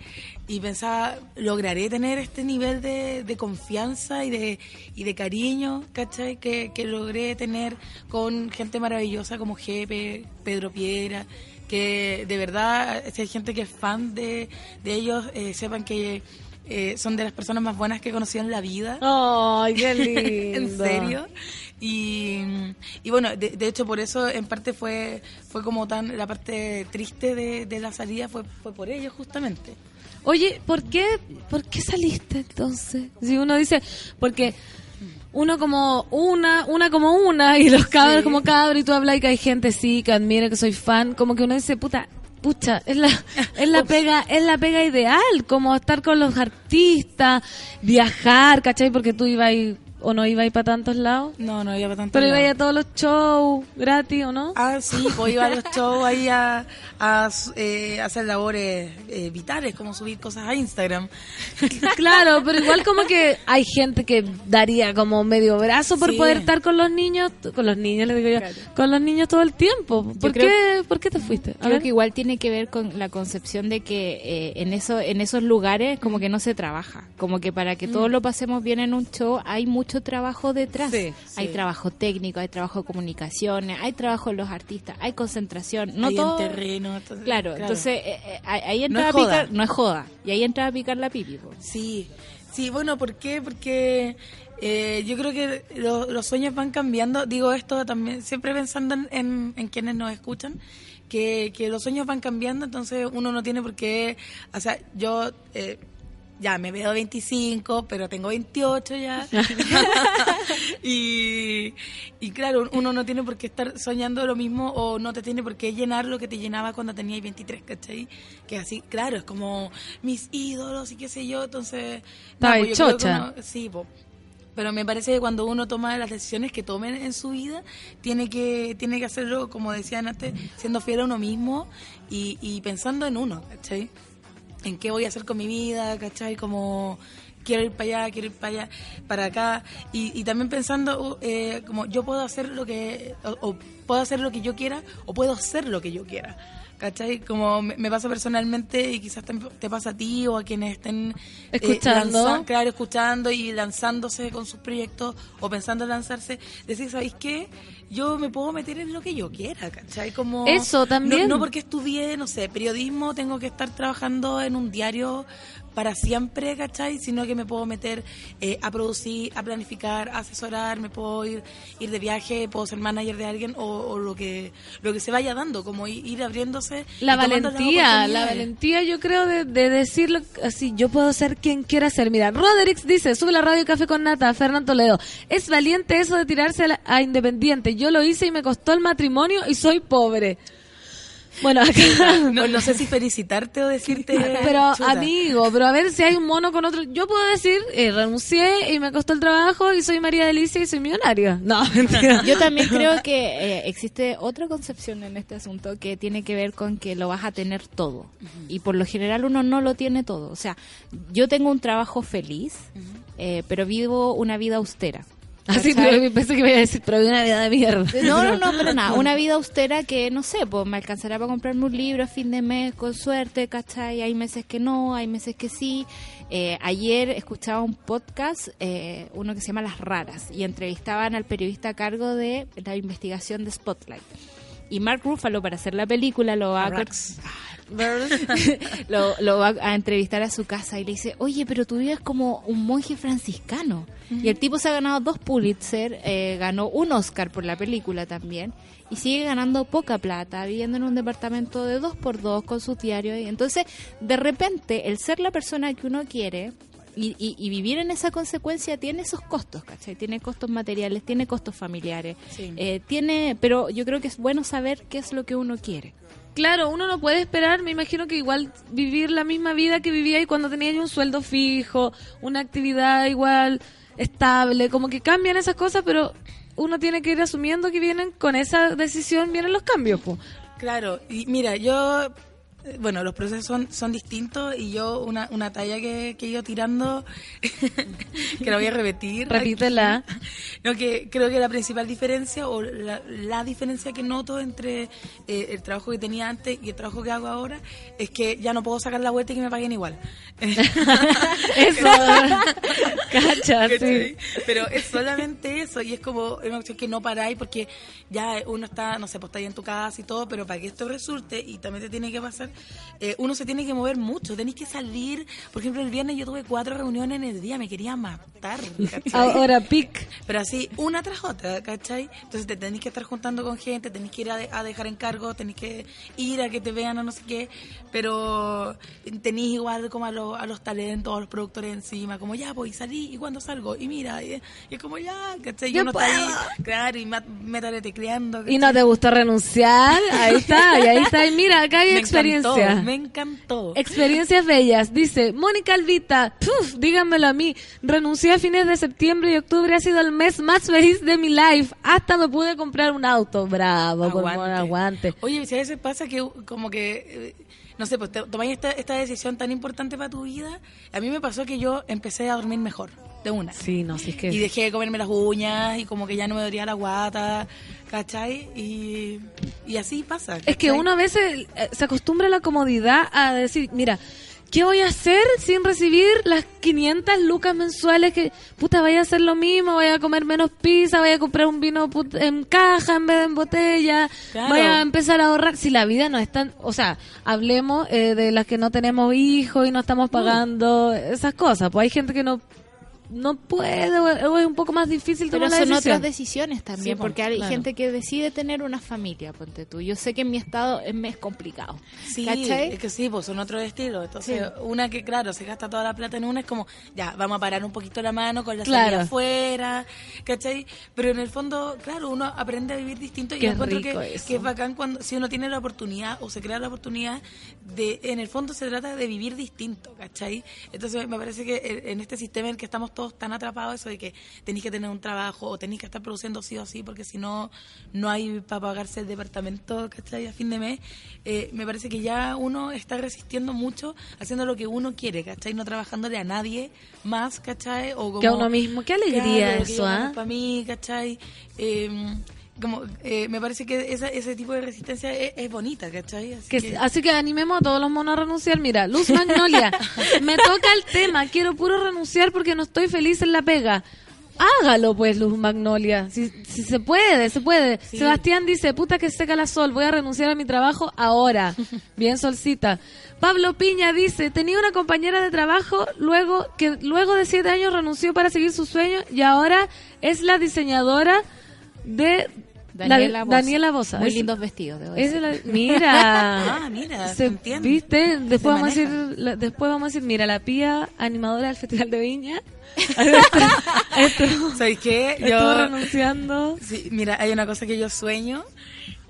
Y pensaba, ¿lograré tener este nivel de, confianza y de, y de cariño, ¿cachai? Que, que logré tener con gente maravillosa como Jepe, Pedro Piedra, que de verdad, si hay gente que es fan de, de ellos, eh, sepan que eh, son de las personas más buenas que he conocido en la vida. Ay, qué lindo. en serio. Y, y bueno, de, de hecho por eso en parte fue fue como tan la parte triste de, de la salida fue fue por ellos justamente. Oye, ¿por qué, ¿por qué saliste entonces? Si uno dice, porque uno como una, una como una, y los cabros Sí. como cabros, y tú hablas y que hay gente sí, que admira, que soy fan, como que uno dice, puta, pucha, es la, es la pega, es la pega ideal, como estar con los artistas, viajar, ¿cachai? Porque tú ibas o no ahí para tantos lados. No, no iba para tanto. Pero ibas ahí a todos los shows gratis, ¿o no? Ah, sí, pues iba a los shows ahí a, a, eh, hacer labores eh, vitales, como subir cosas a Instagram. Claro, pero igual como que hay gente que daría como medio brazo por Sí. poder estar con los niños, con los niños, le digo yo, con los niños todo el tiempo. ¿Por, creo- qué, ¿Por qué te fuiste? A Creo ver. que igual tiene que ver con la concepción de que eh, en eso en esos lugares como que no se trabaja, como que para que todos lo pasemos bien en un show hay mucho trabajo detrás. Sí, hay sí. trabajo técnico, hay trabajo de comunicaciones, hay trabajo en los artistas, hay concentración, no ahí todo. en terreno. entonces, Claro, entonces eh, eh, ahí- entra No a es joda. picar, no es joda, y ahí entra a picar la pipi. po. Sí, sí, bueno, ¿por qué? Porque eh, yo creo que lo- los sueños van cambiando. Digo esto también, siempre pensando en, en- en quienes nos escuchan, que, que los sueños van cambiando, entonces uno no tiene por qué. O sea, yo. eh, ya me veo 25, pero tengo 28 ya. y, y claro, uno no tiene por qué estar soñando lo mismo o no te tiene por qué llenar lo que te llenaba cuando tenías 23, ¿cachai? Que así, claro, es como mis ídolos y qué sé yo, entonces... No, pues yo que chocha. sí, po. Pero me parece que cuando uno toma las decisiones que tomen en su vida, tiene que, tiene que hacerlo, como decían antes, siendo fiel a uno mismo y, y pensando en uno, ¿cachai? En qué voy a hacer con mi vida, ¿cachai? Como quiero ir para allá, quiero ir para allá, para acá. Y, y también pensando, uh, eh, como yo puedo hacer lo que, o, puedo hacer lo que yo quiera, o puedo hacer lo que yo quiera. ¿Cachai? Como me, me pasa personalmente y quizás te, te pasa a ti o a quienes estén eh, Escuchando. lanza- claro, escuchando y lanzándose con sus proyectos o pensando en lanzarse, decir, ¿sabéis qué? Yo me puedo meter en lo que yo quiera, ¿cachai? Como, Eso también. No, no porque estudié, no sé, periodismo, tengo que estar trabajando en un diario para siempre, ¿cachai? Sino que me puedo meter eh, a producir, a planificar, a asesorar, me puedo ir, ir de viaje, puedo ser manager de alguien o, o lo que lo que se vaya dando, como ir, ir abriéndose. La valentía, la valentía yo creo de, de decirlo así, yo puedo ser quien quiera ser. Mira, Roderix dice, sube la radio Café con Nata, Fernando Toledo. Es valiente eso de tirarse a, la- a Independiente. Yo lo hice y me costó el matrimonio y soy pobre. Bueno, acá... No, no sé si felicitarte o decirte. Pero chuta. amigo, pero a ver si hay un mono con otro. Yo puedo decir, eh, renuncié y me costó el trabajo y soy María Delicia y soy millonaria. No, mentira. Yo también creo que eh, existe otra concepción en este asunto que tiene que ver con que lo vas a tener todo. Y por lo general uno no lo tiene todo. O sea, yo tengo un trabajo feliz, eh, pero vivo una vida austera. Así ¿Cachai? pero pensé que me iba a decir, pero una vida de mierda. No, no, no, pero nada, una vida austera que, no sé, pues me alcanzará para comprarme un libro a fin de mes con suerte, ¿cachai? Hay meses que no, hay meses que sí. Eh, ayer escuchaba un podcast, eh, uno que se llama Las Raras, y entrevistaban al periodista a cargo de la investigación de Spotlight. Y Mark Ruffalo, para hacer la película, lo va a... lo, lo va a entrevistar a su casa y le dice, oye, pero tú vives como un monje franciscano. Y el tipo se ha ganado dos Pulitzer, eh, ganó un Oscar por la película también, y sigue ganando poca plata, viviendo en un departamento de dos por dos con su diario. Y entonces, de repente, el ser la persona que uno quiere y, y- y vivir en esa consecuencia tiene esos costos, ¿cachai? Tiene costos materiales, tiene costos familiares, Sí. eh, tiene, pero yo creo que es bueno saber qué es lo que uno quiere. Claro, uno no puede esperar, me imagino que igual vivir la misma vida que vivía y cuando tenía un sueldo fijo, una actividad igual estable, como que cambian esas cosas, pero uno tiene que ir asumiendo que vienen con esa decisión, vienen los cambios. po. Claro, y mira, yo, bueno, los procesos son, son distintos y yo una, una talla que, que he ido tirando, que la voy a repetir. Repítela. No, que creo que la principal diferencia o la, la diferencia que noto entre eh, el trabajo que tenía antes y el trabajo que hago ahora es que ya no puedo sacar la vuelta y que me paguen igual. Eso, cacha. Pero es solamente eso y es como una cuestión que no paráis porque ya uno está, no sé, pues está ahí en tu casa y todo, pero para que esto resulte y también te tiene que pasar, eh, uno se tiene que mover mucho, tenéis que salir. Por ejemplo, el viernes yo tuve cuatro reuniones en el día, me quería matar. ¿cachai? Ahora pic. Pero así, una tras otra, ¿cachai? Entonces te tenéis que estar juntando con gente, tenéis que ir a, de- a dejar encargo, tenéis que ir a que te vean o no sé qué, pero tenéis igual como a, los- a los talentos, a los productores encima, como ya, pues, y y cuando salgo, y mira, y, y es como ya, ¿cachai? Yo uno está ahí, puedo. claro, y métale tecleando. Y no te gustó renunciar, ahí está, y ahí está, y mira, acá hay me experiencia. Encantó, me encantó. Experiencias bellas. Dice, Mónica Alvita, puf, díganmelo a mí. Renuncié a fines de septiembre y octubre ha sido el mes más feliz de mi life. Hasta me pude comprar un auto. Bravo, por Aguante. favor, aguante. Oye, si a veces pasa que como que, eh, no sé, pues te- tomáis esta, esta decisión tan importante para tu vida, a mí me pasó que yo empecé a dormir mejor, de una. Sí, no, si es que... Y dejé de comerme las uñas y como que ya no me dolía la guata, ¿cachai? Y, y así pasa. Es que uno a veces eh, se acostumbra a la comodidad a decir, mira, ¿qué voy a hacer sin recibir las 500 lucas mensuales que, puta, vaya a hacer lo mismo, vaya a comer menos pizza, vaya a comprar un vino put- en caja en vez de en botella, Claro. vaya a empezar a ahorrar? Si la vida no es tan, o sea, hablemos eh, de las que no tenemos hijos y no estamos pagando esas cosas, pues hay gente que no no puede o o es un poco más difícil Pero tomar la son decisión. otras decisiones también, Sí, porque hay claro. gente que decide tener una familia, ponte tú. Yo sé que en mi estado es, es complicado. Sí, ¿Cachai? es que sí, pues son otros estilos. Entonces, una que, claro, se gasta toda la plata en una es como, ya, vamos a parar un poquito la mano con la Claro. salida afuera, ¿cachai? Pero en el fondo, claro, uno aprende a vivir distinto y Qué yo encuentro que, eso. que es bacán cuando, si uno tiene la oportunidad o se crea la oportunidad de, en el fondo se trata de vivir distinto, ¿cachai? Entonces, me parece que en- en este sistema en el que estamos todos tan atrapados, eso de que tenéis que tener un trabajo o tenéis que estar produciendo sí o sí, porque si no, no hay para pagarse el departamento, ¿cachai? A fin de mes, eh, me parece que ya uno está resistiendo mucho haciendo lo que uno quiere, ¿cachai? No trabajándole a nadie más, ¿cachai? O como, Que a uno mismo. Qué alegría Claro, eso, ¿ah? Para mí, ¿cachai? Eh, como, eh, me parece que esa, ese tipo de resistencia es, es bonita, ¿cachai? Así Que- que- así que animemos a todos los monos a renunciar. Mira, Luz Magnolia, me toca el tema. Quiero puro renunciar porque no estoy feliz en la pega. Hágalo pues, Luz Magnolia. Si, si se puede, se puede. Sebastián dice, puta que seca la sol, voy a renunciar a mi trabajo ahora. Bien solcita. Pablo Piña dice, tenía una compañera de trabajo luego que luego de siete años renunció para seguir su sueño y ahora es la diseñadora de Daniela la- Boza. Daniela Boza. Muy Es- lindos vestidos, debo es decir. la- mira. Ah, mira, se. ¿Viste? Se Después vamos, a la- después vamos a decir, mira, la pía animadora del Festival de Viña. esto, ¿Sabes qué? Yo, renunciando. sí, mira, hay una cosa que yo sueño,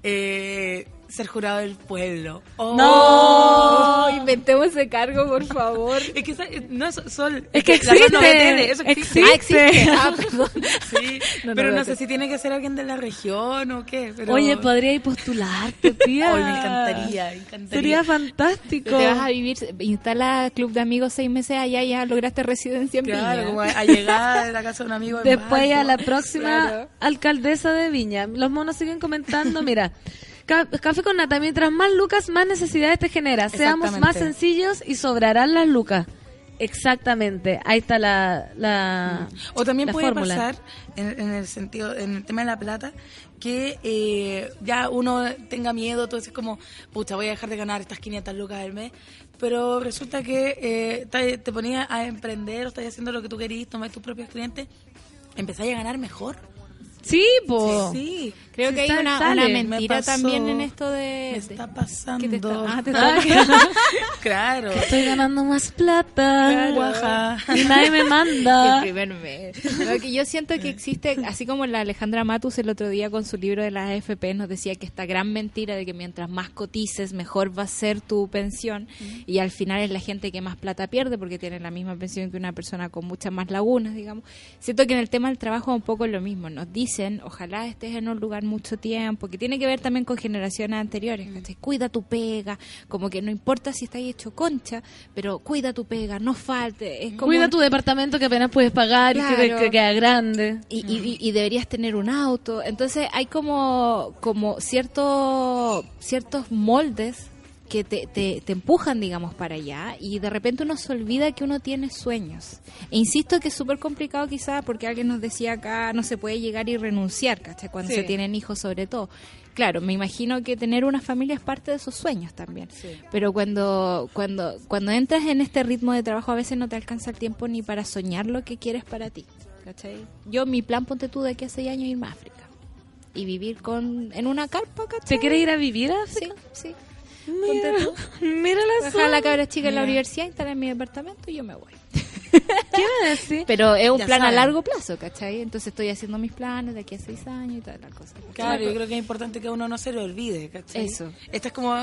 eh, ser jurado del pueblo. Oh. No, inventemos ese cargo, por favor. Es que esa- no es sol. Es que cosa no existe, tiene, eso existe. Ah, existe. Ah, perdón. Sí, No, no, pero no, sé si tiene que ser alguien de la región o qué. Pero... Oye, podría ir postularte, tía. Ay, me encantaría, me encantaría. Sería fantástico. Te vas a vivir, instala club de amigos seis meses allá y ya lograste residencia en Claro, Viña. como a, a llegar a la casa de un amigo. en Después a la próxima Claro. alcaldesa de Viña. Los monos siguen comentando, mira. Ca- Café con nata, mientras más lucas, más necesidades te genera. Seamos más sencillos y sobrarán las lucas. Exactamente, ahí está la, la O también la puede fórmula. pasar, en, en el sentido, en el tema de la plata, que eh, ya uno tenga miedo, todo eso es como, pucha, voy a dejar de ganar estas 500 lucas al mes, pero resulta que eh, te, te ponías a emprender o estás haciendo lo que tú querís, tomar tus propios clientes, empezáis a ganar mejor. Sí, po. Sí. Creo que hay está- una, una Me mentira pasó. también en esto de... Me está pasando. ¿Qué te está- ah, te Ah, está- claro. Estoy ganando más plata. Guaja. Y nadie me El manda. primer mes. No, que yo siento que existe, así como la Alejandra Matus el otro día con su libro de las AFP nos decía que esta gran mentira de que mientras más cotices, mejor va a ser tu pensión. Y al final es la gente que más plata pierde porque tiene la misma pensión que una persona con muchas más lagunas, digamos. Siento que en el tema del trabajo es un poco lo mismo. Nos dicen, ojalá estés en un lugar mucho tiempo, que tiene que ver también con generaciones anteriores. ¿cachai? Cuida tu pega, como que no importa si estás hecho concha, pero cuida tu pega, no falte. Es como Cuida tu departamento que apenas puedes pagar y que, que queda grande. y, y- y deberías tener un auto. Entonces hay como, como cierto, ciertos moldes que te, te, te empujan, digamos, para allá y de repente uno se olvida que uno tiene sueños. E insisto que es súper complicado quizá porque alguien nos decía acá no se puede llegar y renunciar, ¿cachai? Cuando Sí. se tienen hijos sobre todo. Claro, me imagino que tener una familia es parte de esos sueños también. Pero cuando, cuando, cuando entras en este ritmo de trabajo a veces no te alcanza el tiempo ni para soñar lo que quieres para ti. ¿cachai? Yo, mi plan, ponte tú de aquí a seis años irme a África. Y vivir con en una carpa, ¿cachai? ¿Te quieres ir a vivir a Sí, África? sí. Mira, mira la a la cabra chica en la universidad, instalar en mi departamento y yo me voy. ¿Qué me decís? Pero es un Ya plan a largo plazo, ¿cachai? Entonces estoy haciendo mis planes de aquí a seis años y todas las cosas. Claro, yo creo que es importante que uno no se lo olvide, ¿cachai? Eso. Esta es como,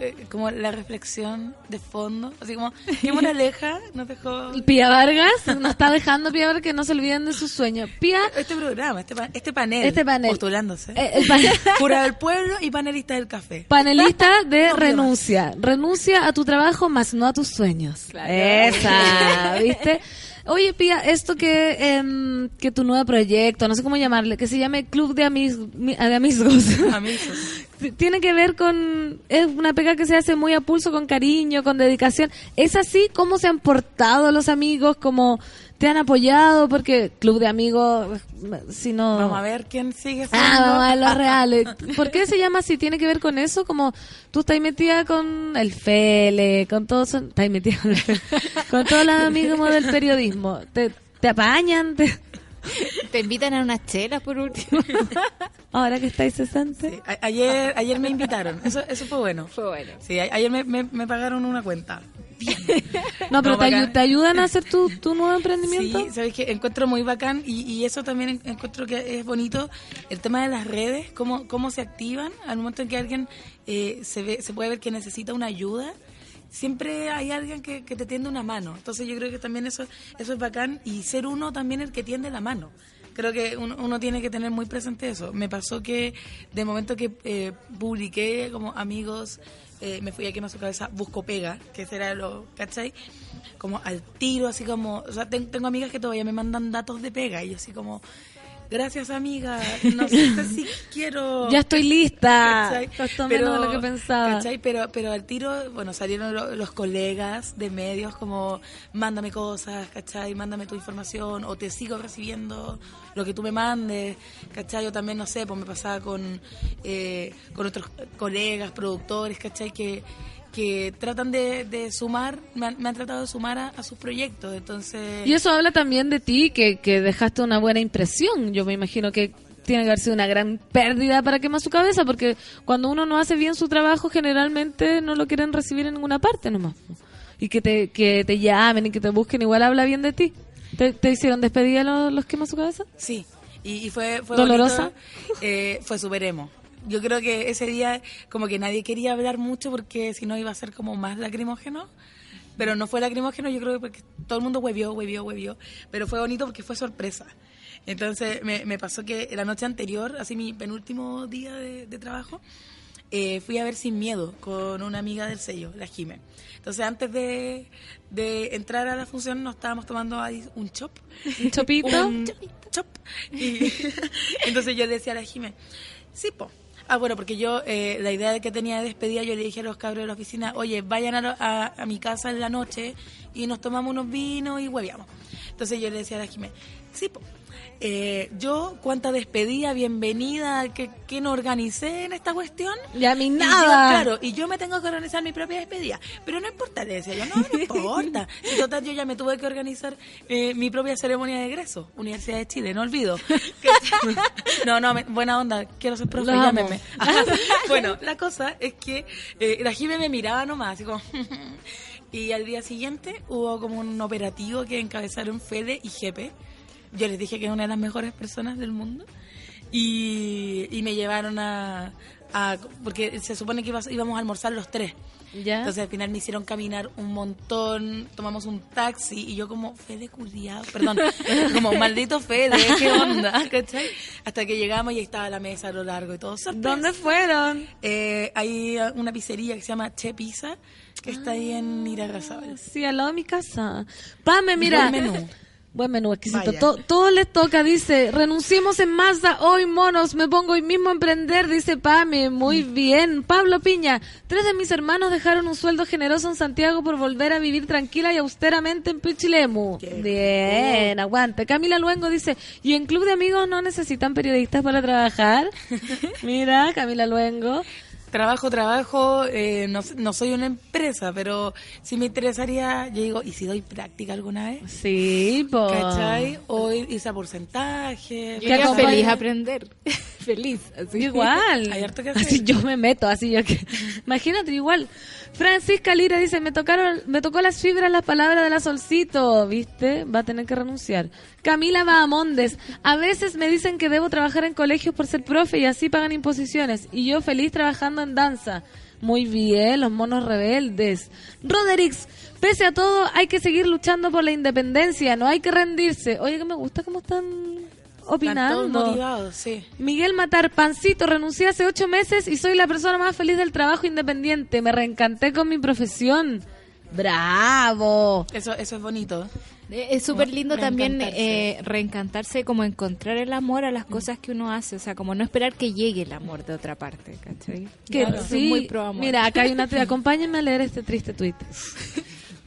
eh, como la reflexión de fondo, así como, qué moraleja nos dejó Pía Vargas nos está dejando Pía Vargas que no se olviden de sus sueños. Pía, este programa, este, pa- este panel, Este panel. postulándose. eh, el pan- Cura del pueblo y panelista del café. panelista de No, renuncia. Renuncia a tu trabajo, más no a tus sueños. Esa, ¿viste? Oye, Pía, esto que, em, que tu nuevo proyecto, no sé cómo llamarle, que se llame Club de, Amis- mi- de Amigos. Tiene que ver con es una pega que se hace muy a pulso con cariño con dedicación es así cómo se han portado los amigos cómo te han apoyado porque club de amigos si no Vamos a ver quién sigue siendo. Ah, vamos a ver los reales. ¿Por qué se llama así? ¿Tiene que ver con eso? Como tú estás metida con el Fele, con todos, estás metida con, el Fele, con todos los amigos del periodismo. ¿Te, te apañan? Te- Te invitan a unas chelas por último. ahora que estáis cesante. Sí, a- ayer, ayer me invitaron, eso, eso fue bueno. Fue bueno. Sí, ayer me, me, me pagaron una cuenta. No, pero No, te, ayudan a hacer tu, tu nuevo emprendimiento. Sí, sabes que encuentro muy bacán y, y eso también en- encuentro que es bonito el tema de las redes, cómo, cómo se activan al momento en que alguien eh, se ve, se puede ver que necesita una ayuda. Siempre hay alguien que, que te tiende una mano. Entonces yo creo que también eso, eso es bacán y ser uno también el que tiende la mano. Creo que uno, uno tiene que tener muy presente eso. Me pasó que de momento que eh, publiqué como amigos, eh, me fui aquí a su cabeza, busco pega, que será lo, ¿cachai? Como al tiro, así como, o sea, ten- tengo amigas que todavía me mandan datos de pega y yo así como, gracias amiga, no sé si quiero... Ya estoy lista. ¿cachai? Costó menos de lo que pensaba. ¿cachai? Pero, pero al tiro, bueno, salieron lo- los colegas de medios como, mándame cosas, ¿cachai? Mándame tu información, o te sigo recibiendo lo que tú me mandes, ¿cachai? Yo también, no sé, pues me pasaba con, eh, con otros colegas, productores, ¿cachai? Que, que tratan de, de sumar, me han, me han tratado de sumar a, a sus proyectos, entonces... Y eso habla también de ti, que, que dejaste una buena impresión. Yo me imagino que tiene que haber sido una gran pérdida para quemar su cabeza, porque cuando uno no hace bien su trabajo, generalmente no lo quieren recibir en ninguna parte nomás. Y que te, que te llamen y que te busquen, igual habla bien de ti. ¿Te, te hicieron despedida los, los quema su cabeza? Sí, y, y fue, fue ¿Dolorosa? bonito, eh, fue super emo. Yo creo que ese día como que nadie quería hablar mucho porque si no iba a ser como más lacrimógeno. Pero no fue lacrimógeno, yo creo que porque todo el mundo huevió, huevió, huevió. Pero fue bonito porque fue sorpresa. Entonces me, me pasó que la noche anterior, así mi penúltimo día de, de trabajo, eh, fui a ver Sin Miedo con una amiga del sello, la Jime. Entonces antes de, de entrar a la función nos estábamos tomando ahí un chop. ¿Un chopito? Un chop. Y entonces yo le decía a la Jime, sí, po. Ah, bueno, porque yo, eh, la idea de que tenía de despedida, yo le dije a los cabros de la oficina, oye, vayan a, a, mi casa en la noche y nos tomamos unos vinos y hueveamos. Entonces yo le decía a la Jime, sí, po. Eh, yo, cuánta despedida, bienvenida, que, que no organicé en esta cuestión. Y a mí Y yo, nada. claro, y yo me tengo que organizar mi propia despedida. Pero no importa, le decía yo, no, no importa. Si total, yo ya me tuve que organizar eh, mi propia ceremonia de egreso. Universidad de Chile, no olvido. no, no, me- buena onda, quiero ser profe, llámeme. bueno, la cosa es que eh, la Jime me miraba nomás, así como... y al día siguiente hubo como un operativo que encabezaron Fede y Jepe. Yo les dije que es una de las mejores personas del mundo. Y, y me llevaron a, a- Porque se supone que ibas- íbamos a almorzar los tres. ¿Ya? Entonces al final me hicieron caminar un montón, tomamos un taxi y yo como, Fede culiao, perdón, como maldito Fede, ¿qué onda? ¿Cachai? Hasta que llegamos y ahí estaba la mesa a lo largo y todo. sorpresa. ¿Dónde fueron? Eh, hay una pizzería que se llama Che Pizza, que está ahí en Irarrázaval. Sí, al lado de mi casa. Pame, mira. Buen menú. Buen menú, exquisito. Vaya. To- todo les toca, dice. Renunciemos en masa hoy, monos. Me pongo hoy mismo a emprender, dice Pame. Muy Mm. bien. Pablo Piña. Tres de mis hermanos dejaron un sueldo generoso en Santiago por volver a vivir tranquila y austeramente en Pichilemu. Bien, aguante. Camila Luengo dice, ¿y en Club de Amigos no necesitan periodistas para trabajar? Mira, Camila Luengo. Trabajo, trabajo, eh, no, no soy una empresa, pero sí me interesaría, yo digo, ¿y si doy práctica alguna vez? Sí, po. ¿Cachai? O irse a porcentaje. Yo feliz aprender. Feliz. Así. Igual. Hay harto que hacer. Así yo me meto, así yo que. Imagínate, igual. Francisca Lira dice, me tocaron, me tocó las fibras las palabras de la Solcito, ¿viste? Va a tener que renunciar. Camila Bahamondes, a veces me dicen que debo trabajar en colegios por ser profe y así pagan imposiciones. Y yo feliz trabajando en danza. Muy bien, los monos rebeldes. Roderix, pese a todo, hay que seguir luchando por la independencia, no hay que rendirse. Oye, que me gusta cómo están Están opinando. todos motivados, sí. Miguel Matar, pancito, renuncié hace ocho meses y soy la persona más feliz del trabajo independiente. Me reencanté con mi profesión. ¡Bravo! Eso, eso es bonito. Eh, Es súper lindo también Reencantarse. eh, reencantarse, como encontrar el amor a las cosas que uno hace, o sea, como no esperar que llegue el amor de otra parte, ¿cachai? Que Claro. sí, muy pro amor. Mira, acá hay una... Acompáñenme a leer este triste tuit.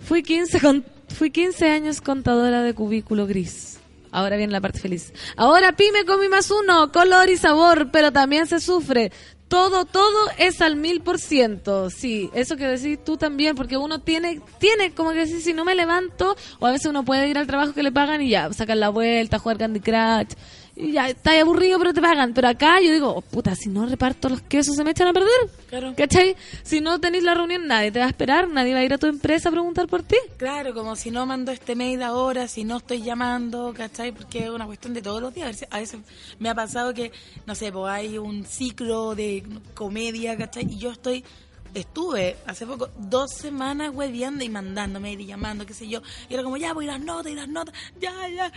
Fui 15, con- fui 15 años contadora de cubículo gris. Ahora viene la parte feliz. Ahora pyme con mi más uno, color y sabor, pero también se sufre. Todo, todo es al mil por ciento. Sí, eso que decís tú también, porque uno tiene, tiene como que decir, si no me levanto, o a veces uno puede ir al trabajo que le pagan y ya, sacar la vuelta, jugar Candy Crush, y ya, está aburrido, pero te pagan. Pero acá yo digo, oh, puta, si no reparto los quesos se me echan a perder. Claro. ¿Cachai? Si no tenéis la reunión, nadie te va a esperar, nadie va a ir a tu empresa a preguntar por ti. Claro, como si no mando este mail ahora, si no estoy llamando, ¿cachai? Porque es una cuestión de todos los días. A veces, a veces me ha pasado que, no sé, pues hay un ciclo de comedia, ¿cachai? Y yo estoy, estuve hace poco dos semanas hueviando y mandándome y llamando, qué sé yo. Y era como, ya, voy las notas y las notas, ya, ya.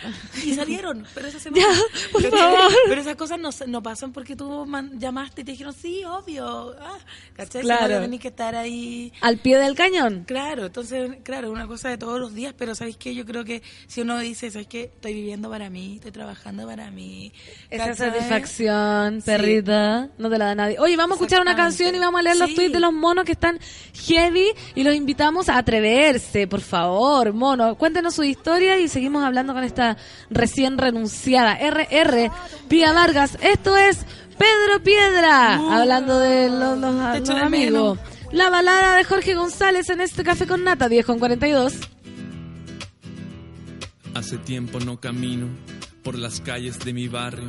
Y salieron, pero esa semana. Ya, por ¿cachai? favor. Pero esas cosas no, no pasan porque tú man- llamaste y te dijeron, sí, obvio. Ah, ¿cachai? Claro. Tenés que estar ahí. Al pie del cañón. Claro, entonces, claro, una cosa de todos los días, pero ¿sabéis qué? Yo creo que si uno dice, ¿sabéis qué? Estoy viviendo para mí, estoy trabajando para mí. Esa satisfacción, Sí. perrita, no te la da nadie. Oye, vamos a escuchar una canción y vamos a leer los tweets de los monos que están heavy y los invitamos a atreverse, por favor, mono. Cuéntenos su historia y seguimos hablando con esta recién renunciada RR Pía Vargas. Esto es Pedro Piedra, hablando de los, los- amigos. La balada de Jorge González en este café con nata, 10 con 42. Hace tiempo no camino por las calles de mi barrio.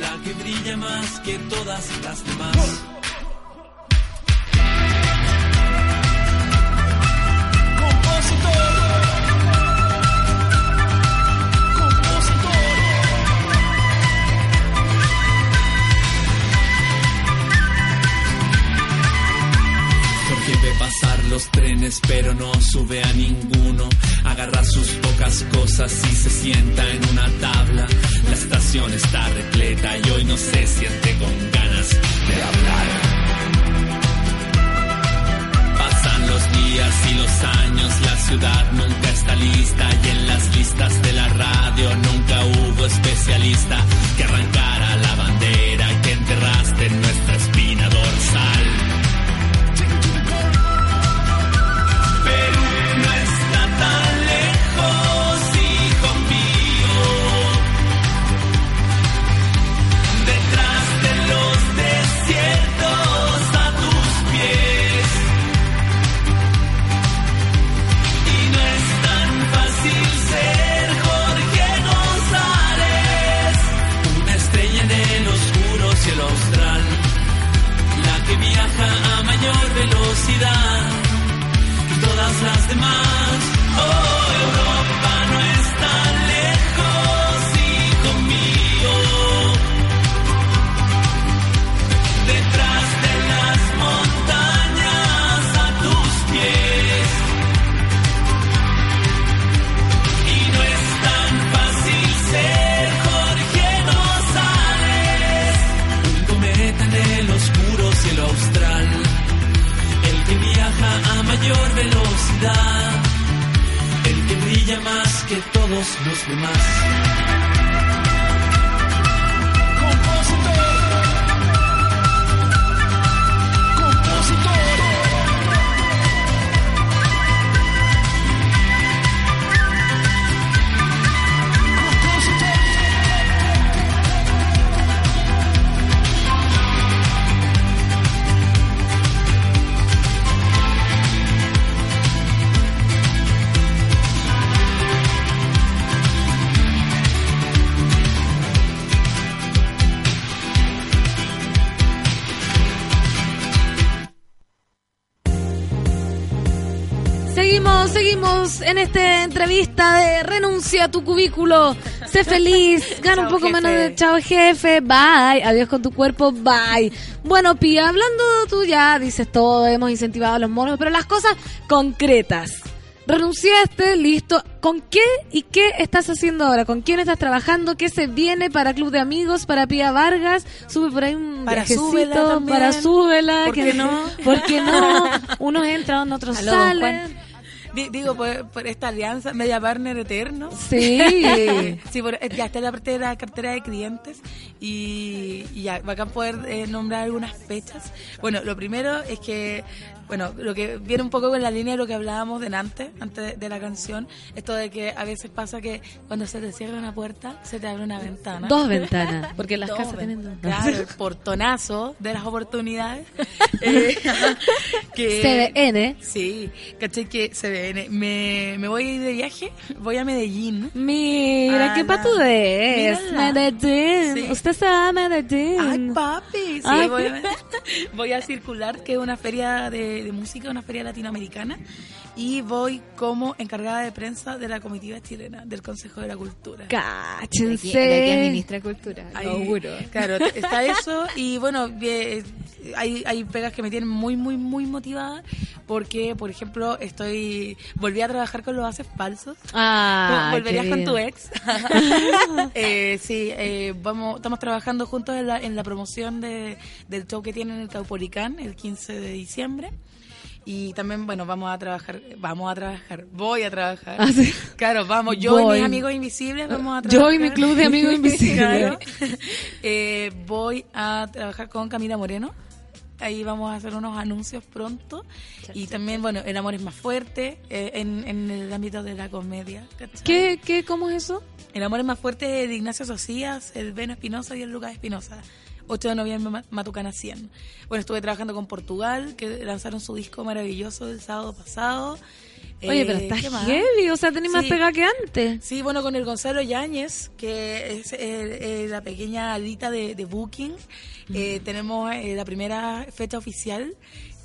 la que brilla más que todas las demás. Porque ve pasar los trenes pero no sube a ninguno. Agarra sus pocas cosas y se sienta en una tabla. La estación está repleta y hoy no se siente con ganas de hablar. Pasan los días y los años, la ciudad nunca está lista y en las listas de la radio nunca hubo especialista que arrancara la bandera todas las el que brilla más que todos los demás. En esta entrevista de renuncia a tu cubículo. Sé feliz, gana un poco menos de chao jefe, bye, adiós con tu cuerpo, bye. Bueno, Pía, hablando tú ya dices todo, hemos incentivado a los monos, pero las cosas concretas. Renunciaste, listo. ¿Con qué y qué estás haciendo ahora? ¿Con quién estás trabajando? ¿Qué se viene para Club de Amigos, para Pía Vargas? Sube por ahí un Para viajecito, Súbela también. para Súbela, ¿Por qué no? ¿Por qué no? Unos entran, otros Aló, salen. Digo, por, por esta alianza, media partner eterno. Sí. sí, por- eh, ya está la parte de la cartera de clientes y, y ya, va a poder eh, nombrar algunas fechas. Bueno, lo primero es que, bueno, lo que viene un poco con la línea de lo que hablábamos de antes, antes de, de la canción, esto de que a veces pasa que cuando se te cierra una puerta, se te abre una ventana. Dos ventanas, porque las Dos casas tienen dos. Claro, el portonazo de las oportunidades. Eh, que, CDN. Sí, caché que CDN. Me, me voy de viaje, voy a Medellín. Mira, A qué patudez. Mírala. Medellín. Sí. Usted se va Ay, papi. Sí, Ay. voy, a, voy a circular, que es una feria de, de música, una feria latinoamericana. Y voy como encargada de prensa de la comitiva chilena del Consejo de la Cultura. Cáchense. De aquí administra cultura, lo Ahí, auguro. Claro, está eso y bueno, eh, hay, hay pegas que me tienen muy, muy, muy motivada porque, por ejemplo, estoy volví a trabajar con los haces falsos. Ah, ¿Volverías con tu ex? Eh, sí, eh, vamos, estamos trabajando juntos en la, en la promoción de, del show que tienen en el Caupolicán el 15 de diciembre. Y también, bueno, vamos a trabajar, vamos a trabajar, voy a trabajar. Ah, sí. Claro, vamos, yo y mis amigos invisibles vamos a Yo trabajar. y mi club de amigos invisibles. Claro. Eh, voy a trabajar con Camila Moreno. Ahí vamos a hacer unos anuncios pronto. Y también, bueno, El Amor es más fuerte eh, en, en el ámbito de la comedia. ¿cachai? ¿Qué, qué, cómo es eso? El Amor es más fuerte de Ignacio Socias, el Beno Espinosa y el Lucas Espinosa. 8 de noviembre, Ma- Matucana 100. Bueno, estuve trabajando con Portugal, que lanzaron su disco maravilloso el sábado pasado. Oye, Eh, pero ¿qué estás heavy, o sea, tenés más Sí. pegada que antes. Sí, bueno, con el Gonzalo Yáñez, que es eh, eh, la pequeña alita de, de Booking, eh, tenemos eh, la primera fecha oficial.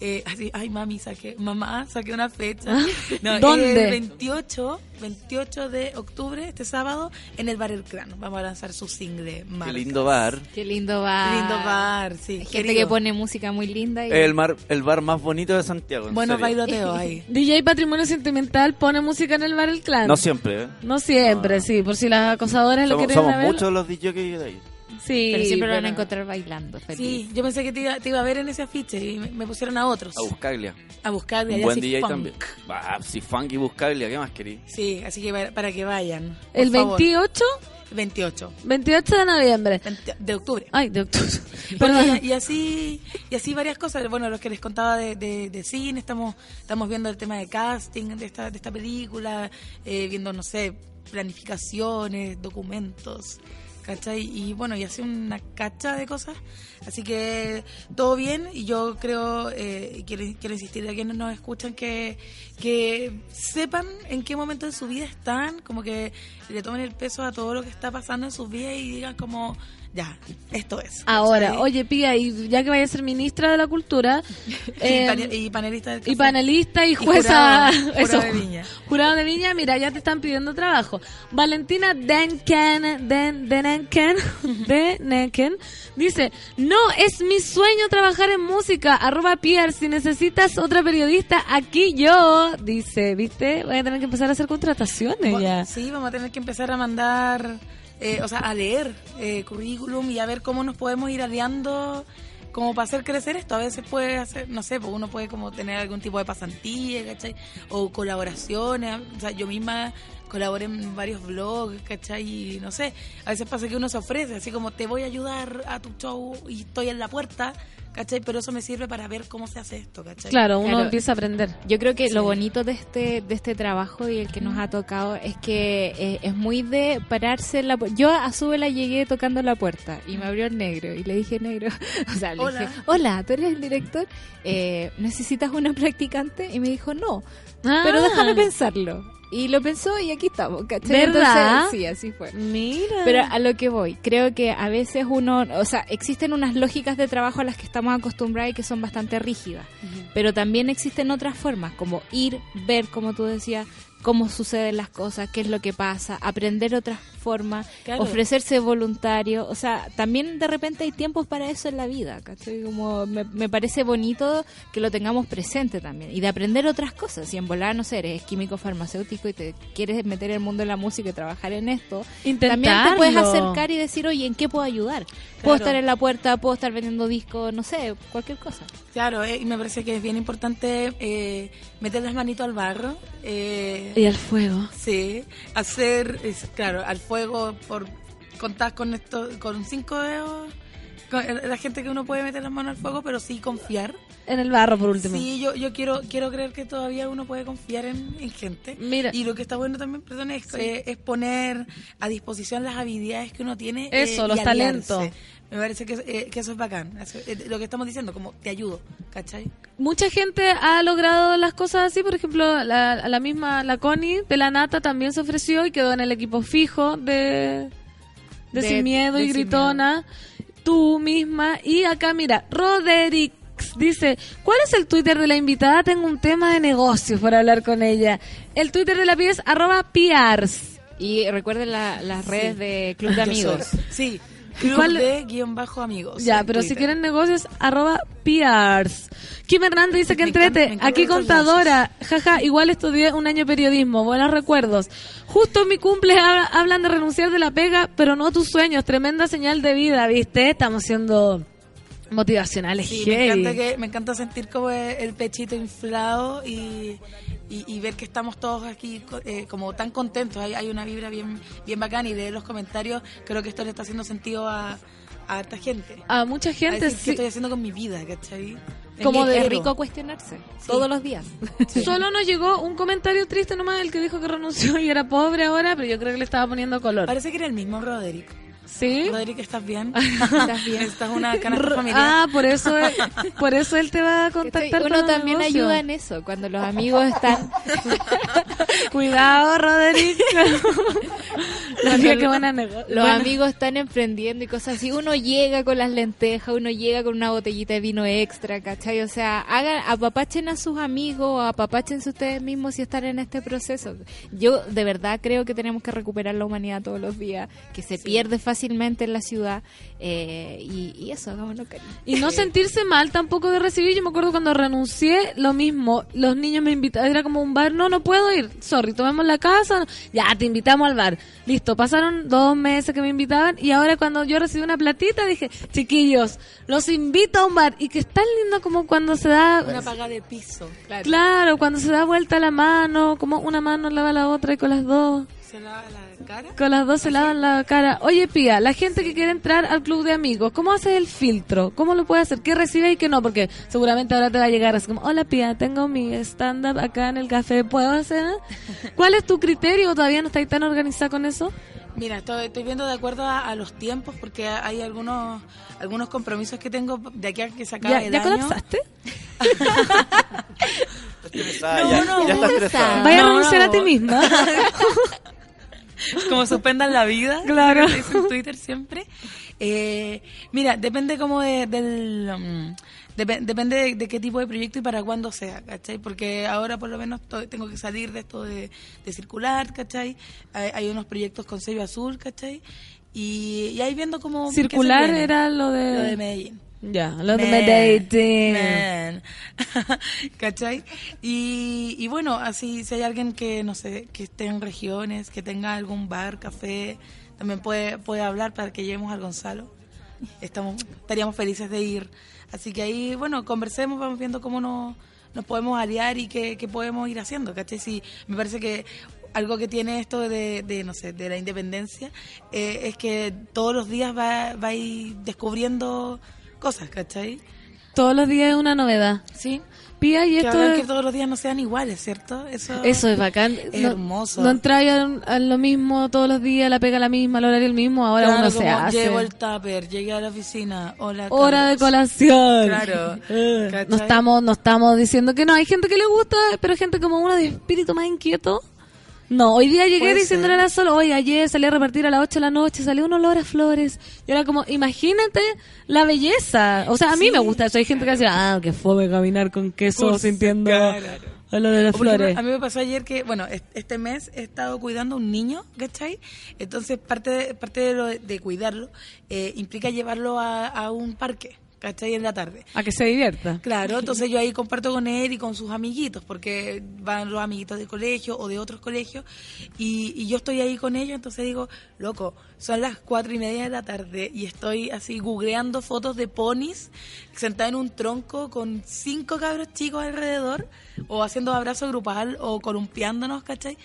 Eh, así, ay, mami, saqué, mamá, saqué una fecha. No, ¿Dónde? El 28, 28 de octubre, este sábado, en el Bar El Crán. Vamos a lanzar su single. Qué lindo bar. Qué lindo bar. Lindo bar, sí. Hay gente querido. que pone música muy linda. Y... El, mar, el bar más bonito de Santiago. en Buenos bailoteos ahí. DJ Patrimonio Sentimental pone música en el bar El Clan. No siempre, ¿eh? No siempre, sí, por si las acosadoras lo Somos, quieren somos ver. muchos los DJs que de ahí. Sí, pero siempre lo van a encontrar bailando. Feliz. Sí, yo pensé que te iba, te iba a ver en ese afiche y me, me pusieron a otros. A Buscaglia. A buscar de Un buen DJ funk. también. Ah, si Funky Buscaglia, ¿qué más querí? Sí, así que para que vayan. por El favor. 28, 28 28 de noviembre. 20 de octubre. Ay, de octubre. Bueno, Perdón. y, y así y así varias cosas. Bueno, los que les contaba de, de, de cine, estamos estamos viendo el tema de casting de esta, de esta película, eh, viendo, no sé, planificaciones, documentos, ¿cachai? Y bueno, y así una cacha de cosas. Así que todo bien y yo creo, eh, quiero, quiero insistir a quienes nos escuchan que, que sepan en qué momento de su vida están, como que le tomen el peso a todo lo que está pasando en sus vidas y digan como, ya, esto es. Ahora, oye, Pía, y ya que vaya a ser ministra de la Cultura y, eh, pane- y panelista del y panelista y jueza, jurado, jurado eso, de Viña. jurado de Viña, mira, ya te están pidiendo trabajo. Valentina Denken, Den, Denenken, Denenken, dice, no, es mi sueño trabajar en música, arroba Pierre, si necesitas otra periodista, aquí yo, dice, ¿viste? Voy a tener que empezar a hacer contrataciones ya. Sí, vamos a tener que empezar a mandar, eh, o sea, a leer eh, currículum y a ver cómo nos podemos ir aliando como para hacer crecer esto. A veces puede hacer, no sé, pues uno puede como tener algún tipo de pasantía, ¿cachai? O colaboraciones. O sea, yo misma colaboré en varios blogs, ¿cachai? Y no sé, a veces pasa que uno se ofrece, así como te voy a ayudar a tu show y estoy en la puerta, ¿cachai? Pero eso me sirve para ver cómo se hace esto, ¿cachai? Claro, uno Claro. empieza a aprender. Yo creo que Sí. lo bonito de este de este trabajo y el que nos ha tocado es que eh, es muy de pararse en la pu- Yo a Súbela llegué tocando la puerta y me abrió el negro y le dije negro, o sea, le Hola. dije, hola, ¿tú eres el director? Eh, ¿Necesitas una practicante? Y me dijo, no, pero Ah, déjame pensarlo. Y lo pensó y aquí estamos, ¿cachai? ¿Verdad? Entonces, sí, así fue. Mira. Pero a lo que voy, creo que a veces uno, o sea, existen unas lógicas de trabajo a las que estamos acostumbrados y que son bastante rígidas, pero también existen otras formas, como ir, ver, como tú decías, cómo suceden las cosas, qué es lo que pasa, aprender otras formas, Claro. ofrecerse voluntario, o sea, también de repente hay tiempos para eso en la vida, ¿cachai? Como me, me parece bonito que lo tengamos presente también y de aprender otras cosas, si en volar, no sé, eres químico farmacéutico y te quieres meter en el mundo de la música y trabajar en esto, también te puedes acercar y decir, oye, ¿en qué puedo ayudar? Puedo Claro. estar en la puerta, puedo estar vendiendo discos, no sé, cualquier cosa. Claro, eh, y me parece que es bien importante eh, meter las manitos al barro. eh, Y al fuego. Sí, hacer, es- claro, al fuego por contar con esto, con cinco dedos, con la gente que uno puede meter las manos al fuego, pero sí confiar. En el barro, por último. Sí, yo, yo quiero quiero creer que todavía uno puede confiar en, en gente. Mira. Y lo que está bueno también, perdón, es, eh, es poner a disposición las habilidades que uno tiene. eh, Eso, los aliarse. talentos. Me parece que, eh, que eso es bacán. Eso, eh, lo que estamos diciendo, como te ayudo, ¿cachai? Mucha gente ha logrado las cosas así, por ejemplo, la, la misma, la Connie de la Nata también se ofreció y quedó en el equipo fijo de, de, De- Sin Miedo de y Gritona, tú misma. Y acá, mira, Roderick dice, ¿cuál es el Twitter de la invitada? Tengo un tema de negocios para hablar con ella. El Twitter de la pieza es arroba PRs. Y recuerden la- las redes de Club de Amigos. Sí, club cuál- de guion bajo amigos. Ya, pero si quieren negocios, arroba PRs. Kim Hernández dice que entrete. Aquí contadora. Jaja, igual estudié un año periodismo. Buenos recuerdos. Justo en mi cumple habla- hablan de renunciar de la pega, pero no tus sueños. Tremenda señal de vida, ¿viste? Estamos siendo motivacionales. Sí, me encanta, que, me encanta sentir como el pechito inflado y, y, y ver que estamos todos aquí co- eh, como tan contentos. Hay, hay una vibra bien, bien bacana y leer los comentarios creo que esto le está haciendo sentido a, a harta gente. A mucha A gente decir, sí. ¿Qué estoy haciendo con mi vida? ¿cachai? Como ¿En qué de rico cuestionarse todos los días. Solo nos llegó un comentario triste nomás, el que dijo que renunció y era pobre ahora, pero yo creo que le estaba poniendo color. Parece que era el mismo Roderick. ¿Sí? Roderick, ¿estás bien? ¿Estás bien? ¿Estás una canasta R- familiar? Ah, por eso, por eso él te va a contactar Uno con el también negocio. ayuda en eso, cuando los amigos están... Cuidado, buena nego- Los buena- amigos están emprendiendo y cosas así. Uno llega con las lentejas, uno llega con una botellita de vino extra, ¿cachai? O sea, hagan, apapachen a sus amigos, apapachense ustedes mismos si están en este proceso. Yo de verdad creo que tenemos que recuperar la humanidad todos los días, que se pierde fácilmente en la ciudad. eh, y, y eso, hagámoslo cariño. Y no sentirse mal tampoco de recibir. Yo me acuerdo cuando renuncié, lo mismo. Los niños me invitaban, era como un bar. No, no puedo ir. Sorry, tomemos la casa. Ya, te invitamos al bar. Listo, pasaron dos meses que me invitaban. Y ahora cuando yo recibí una platita, dije, chiquillos, los invito a un bar. Y que es tan lindo como cuando se da... Una paga de piso. Claro. Claro, cuando se da vuelta la mano, como una mano lava la otra y con las dos. ¿Se lava la cara? Con las dos se lavan la cara. Oye, Pía, la gente que quiere entrar al club de amigos, ¿cómo haces el filtro? ¿Cómo lo puedes hacer? ¿Qué recibe y qué no? Porque seguramente ahora te va a llegar así como, hola Pía, tengo mi stand-up acá en el café, ¿puedo hacer? ¿Cuál es tu criterio? ¿Todavía no estáis tan organizada con eso? Mira, estoy, estoy viendo de acuerdo a, a los tiempos porque hay algunos algunos compromisos que tengo de aquí a que se acabe ¿Ya, el ya año. colapsaste? Estresada, No, ya, no, ya está no. estresada. Vaya a No, renunciar no. a ti misma. como suspendan la vida. Claro. que en Twitter siempre. Eh, mira, depende como de, del... mm, depe- depende de, de qué tipo de proyecto y para cuándo sea, ¿cachai? Porque ahora por lo menos tengo que salir de esto de, de circular, ¿cachai? Hay, hay unos proyectos con sello azul, ¿cachai? Y, y ahí viendo cómo... Circular era lo de... Lo de Medellín. Ya, lo de Man, Medellín. man. ¿Cachai? Y, y bueno, así si hay alguien que, no sé, que esté en regiones, que tenga algún bar, café, también puede, puede hablar para que llevemos al Gonzalo. Estamos, estaríamos felices de ir. Así que ahí, bueno, conversemos, vamos viendo cómo nos, nos podemos aliar y qué, qué podemos ir haciendo, ¿cachai? Sí, me parece que algo que tiene esto de, de, no sé, de la independencia eh, es que todos los días va, va a ir descubriendo cosas, ¿cachai? Todos los días es una novedad. Sí. Pía, y Que esto es- que todos los días no sean iguales, ¿cierto? Eso, Eso es bacán. Es no, hermoso. No entráis a, lo mismo todos los días, la pega la misma, el horario el mismo, ahora Claro, uno se hace. Llevo el tupper, llegué a la oficina, hola. Hora de colación. Claro. Eh, no estamos, no estamos diciendo que no. Hay gente que le gusta, pero gente como uno de espíritu más inquieto. No, hoy día llegué diciéndole a la sola, oye, ayer salí a repartir a las 8 de la noche, salió un olor a flores. Y era como, imagínate la belleza. O sea, a mí Sí. me gusta eso. Hay gente que dice, ah, que fome caminar con queso Por sintiendo claro. olor de las ejemplo, flores. a mí me pasó ayer que, bueno, est- este mes he estado cuidando a un niño, ¿cachai? Entonces, parte de, parte de, lo de, de cuidarlo eh, implica llevarlo a, a un parque, ¿cachai? En la tarde. A que se divierta. Claro, entonces yo ahí comparto con él y con sus amiguitos, porque van los amiguitos de colegio o de otros colegios, y, y yo estoy ahí con ellos, entonces digo, loco, son las cuatro y media de la tarde y estoy así googleando fotos de ponis sentada en un tronco con cinco cabros chicos alrededor, o haciendo abrazo grupal, o columpiándonos, ¿cachai?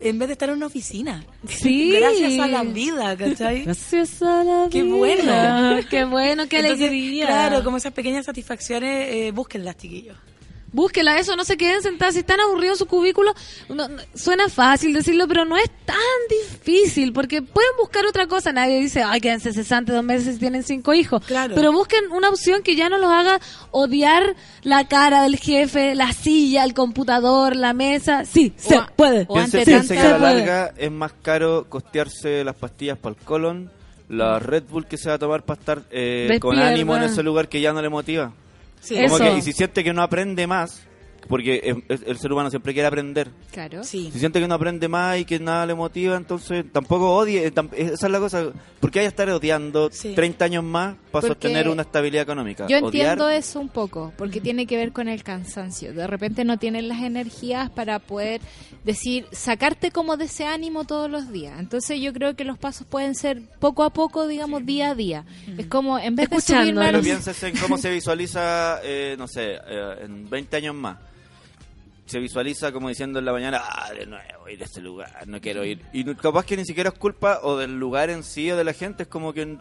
En vez de estar en una oficina. Sí. Gracias a la vida, ¿cachai? Gracias a la Qué vida. bueno. Qué bueno, qué alegría. Claro, como esas pequeñas satisfacciones, eh, búsquenlas, chiquillos. Búsquela eso, no se queden sentadas. Si están aburridos en su cubículo, no- no- suena fácil decirlo, pero no es tan difícil, porque pueden buscar otra cosa. Nadie dice, ay, quédense cesantes dos meses si tienen cinco hijos. Claro. Pero busquen una opción que ya no los haga odiar la cara del jefe, la silla, el computador, la mesa. Sí, se a- puede. o Piense, ante piense que a la larga es más caro costearse las pastillas para el colon, la Red Bull que se va a tomar para estar eh, con ánimo en ese lugar que ya no le motiva. Sí. Como Eso. que, y si siente que no aprende más, porque el, el ser humano siempre quiere aprender. Claro. Sí. Si siente que no aprende más y que nada le motiva, entonces tampoco odie. eh, tam- Esa es la cosa. ¿Por qué hay que estar odiando Sí. 30 años más para Porque sostener una estabilidad económica? Yo Odiar- entiendo eso un poco, porque tiene que ver con el cansancio. De repente no tienen las energías para poder decir, sacarte como de ese ánimo todos los días. Entonces yo creo que los pasos pueden ser poco a poco, digamos, día a día. Es como, en vez de Escuchando, subirme Pero al- pienses en cómo se visualiza, eh, no sé, eh, en 20 años más. Se visualiza como diciendo en la mañana, ah, de nuevo, ir a este lugar, no quiero ir. Y capaz que ni siquiera es culpa o del lugar en sí o de la gente, es como que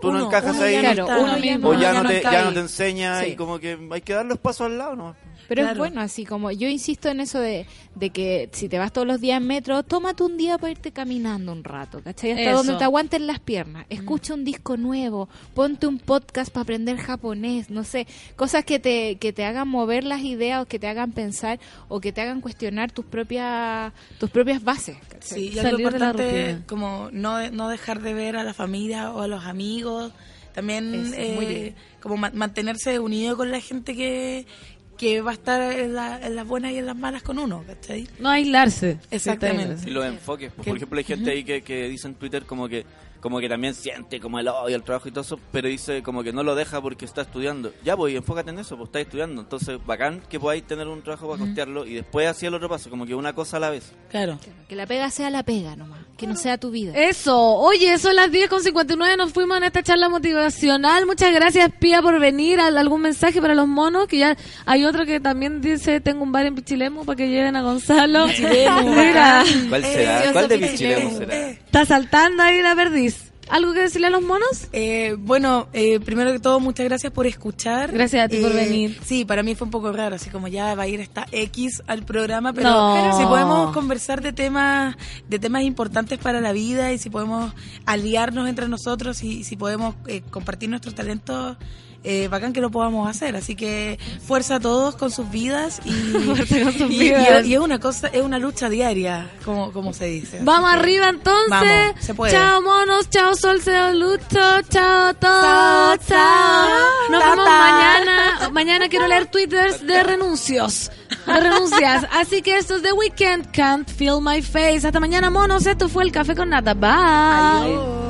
tú no encajas uno ahí. ya Claro, está- uno ya o ya, ya no te, ya ahí. no te enseña Sí. y como que hay que dar los pasos al lado, ¿no? Pero es bueno, así como yo insisto en eso de, de que si te vas todos los días en metro, tómate un día para irte caminando un rato, ¿cachai? Hasta Eso. donde te aguanten las piernas. Escucha un disco nuevo, ponte un podcast para aprender japonés, no sé, cosas que te, que te hagan mover las ideas o que te hagan pensar o que te hagan cuestionar tus propias tus propias bases. ¿cachai? Sí, y algo Salir de la importante rutina. como no, no dejar de ver a la familia o a los amigos. También eh, como ma- mantenerse unido con la gente que, que va a estar en, la- en las buenas y en las malas con uno, ¿cachai? No aislarse. Exactamente. Y los enfoques. pues, Que- por ejemplo, hay gente ahí que, que dice en Twitter como que como que también siente como el odio al trabajo y todo eso, pero dice como que no lo deja porque está estudiando. Ya, pues, enfócate en eso, pues estás estudiando. Entonces, bacán que podáis tener un trabajo para costearlo y después así el otro paso, como que una cosa a la vez. Claro. Que la pega sea la pega nomás, que no sea tu vida. Eso, oye, son las 10 con 59, nos fuimos en esta charla motivacional. Muchas gracias, Pía, por venir. ¿Al- ¿Algún mensaje para los monos? Que ya hay otro que también dice, tengo un bar en Pichilemu para que lleven a Gonzalo. Mira, ¿Cuál será? ¿Cuál de Pichilemu Pichilemu, será? está saltando ahí la perdiz. ¿Algo que decirle a los monos? Eh, bueno, eh, primero que todo, muchas gracias por escuchar. Gracias a ti por Eh, venir. Sí, para mí fue un poco raro, así como ya va a ir esta X al programa, pero No. si podemos conversar de temas, de temas importantes para la vida y si podemos aliarnos entre nosotros y si podemos eh, compartir nuestros talentos, eh, bacán que lo podamos hacer. Así que fuerza a todos con sus vidas y, con sus y- vidas. y- y es una cosa, es una lucha diaria, como, como se dice. Vamos arriba entonces. Vamos, se puede. Chao monos, chao sol, chao lucho, chao a todos, Chao. Nos vemos mañana. Mañana quiero leer twitters de renuncios. De renuncias. Así que esto es The Weekend, Can't Feel My Face. Hasta mañana monos, esto fue el café con nata. Bye.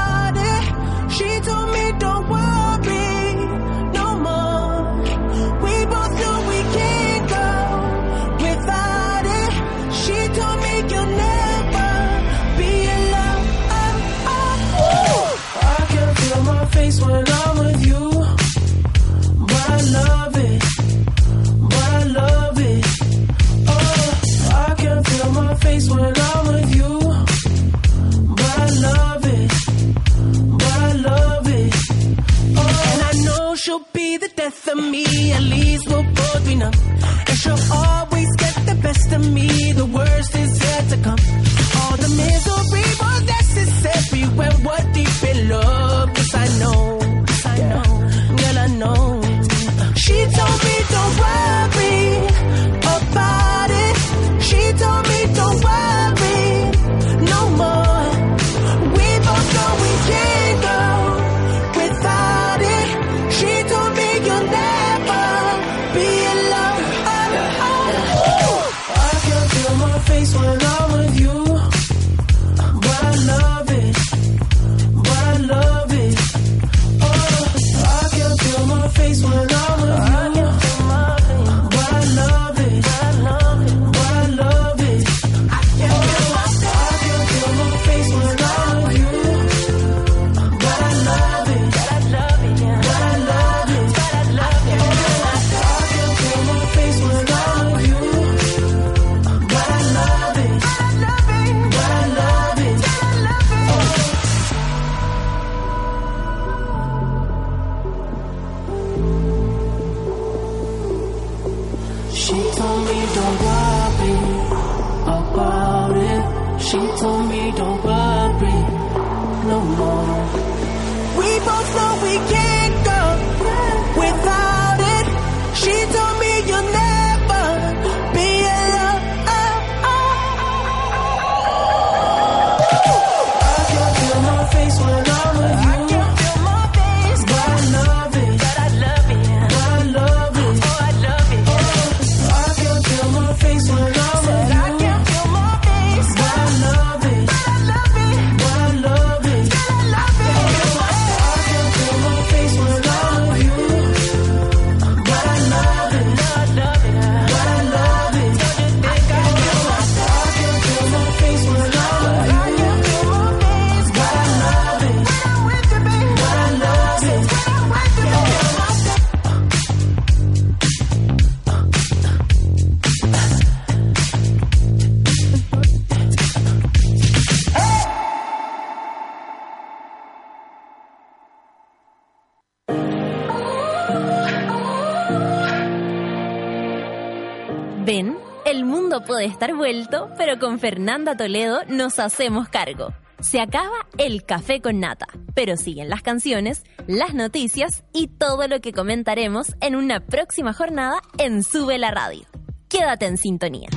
puede estar vuelto, pero con Fernanda Toledo nos hacemos cargo. Se acaba el café con nata, pero siguen las canciones, las noticias y todo lo que comentaremos en una próxima jornada en Sube la Radio. Quédate en sintonía.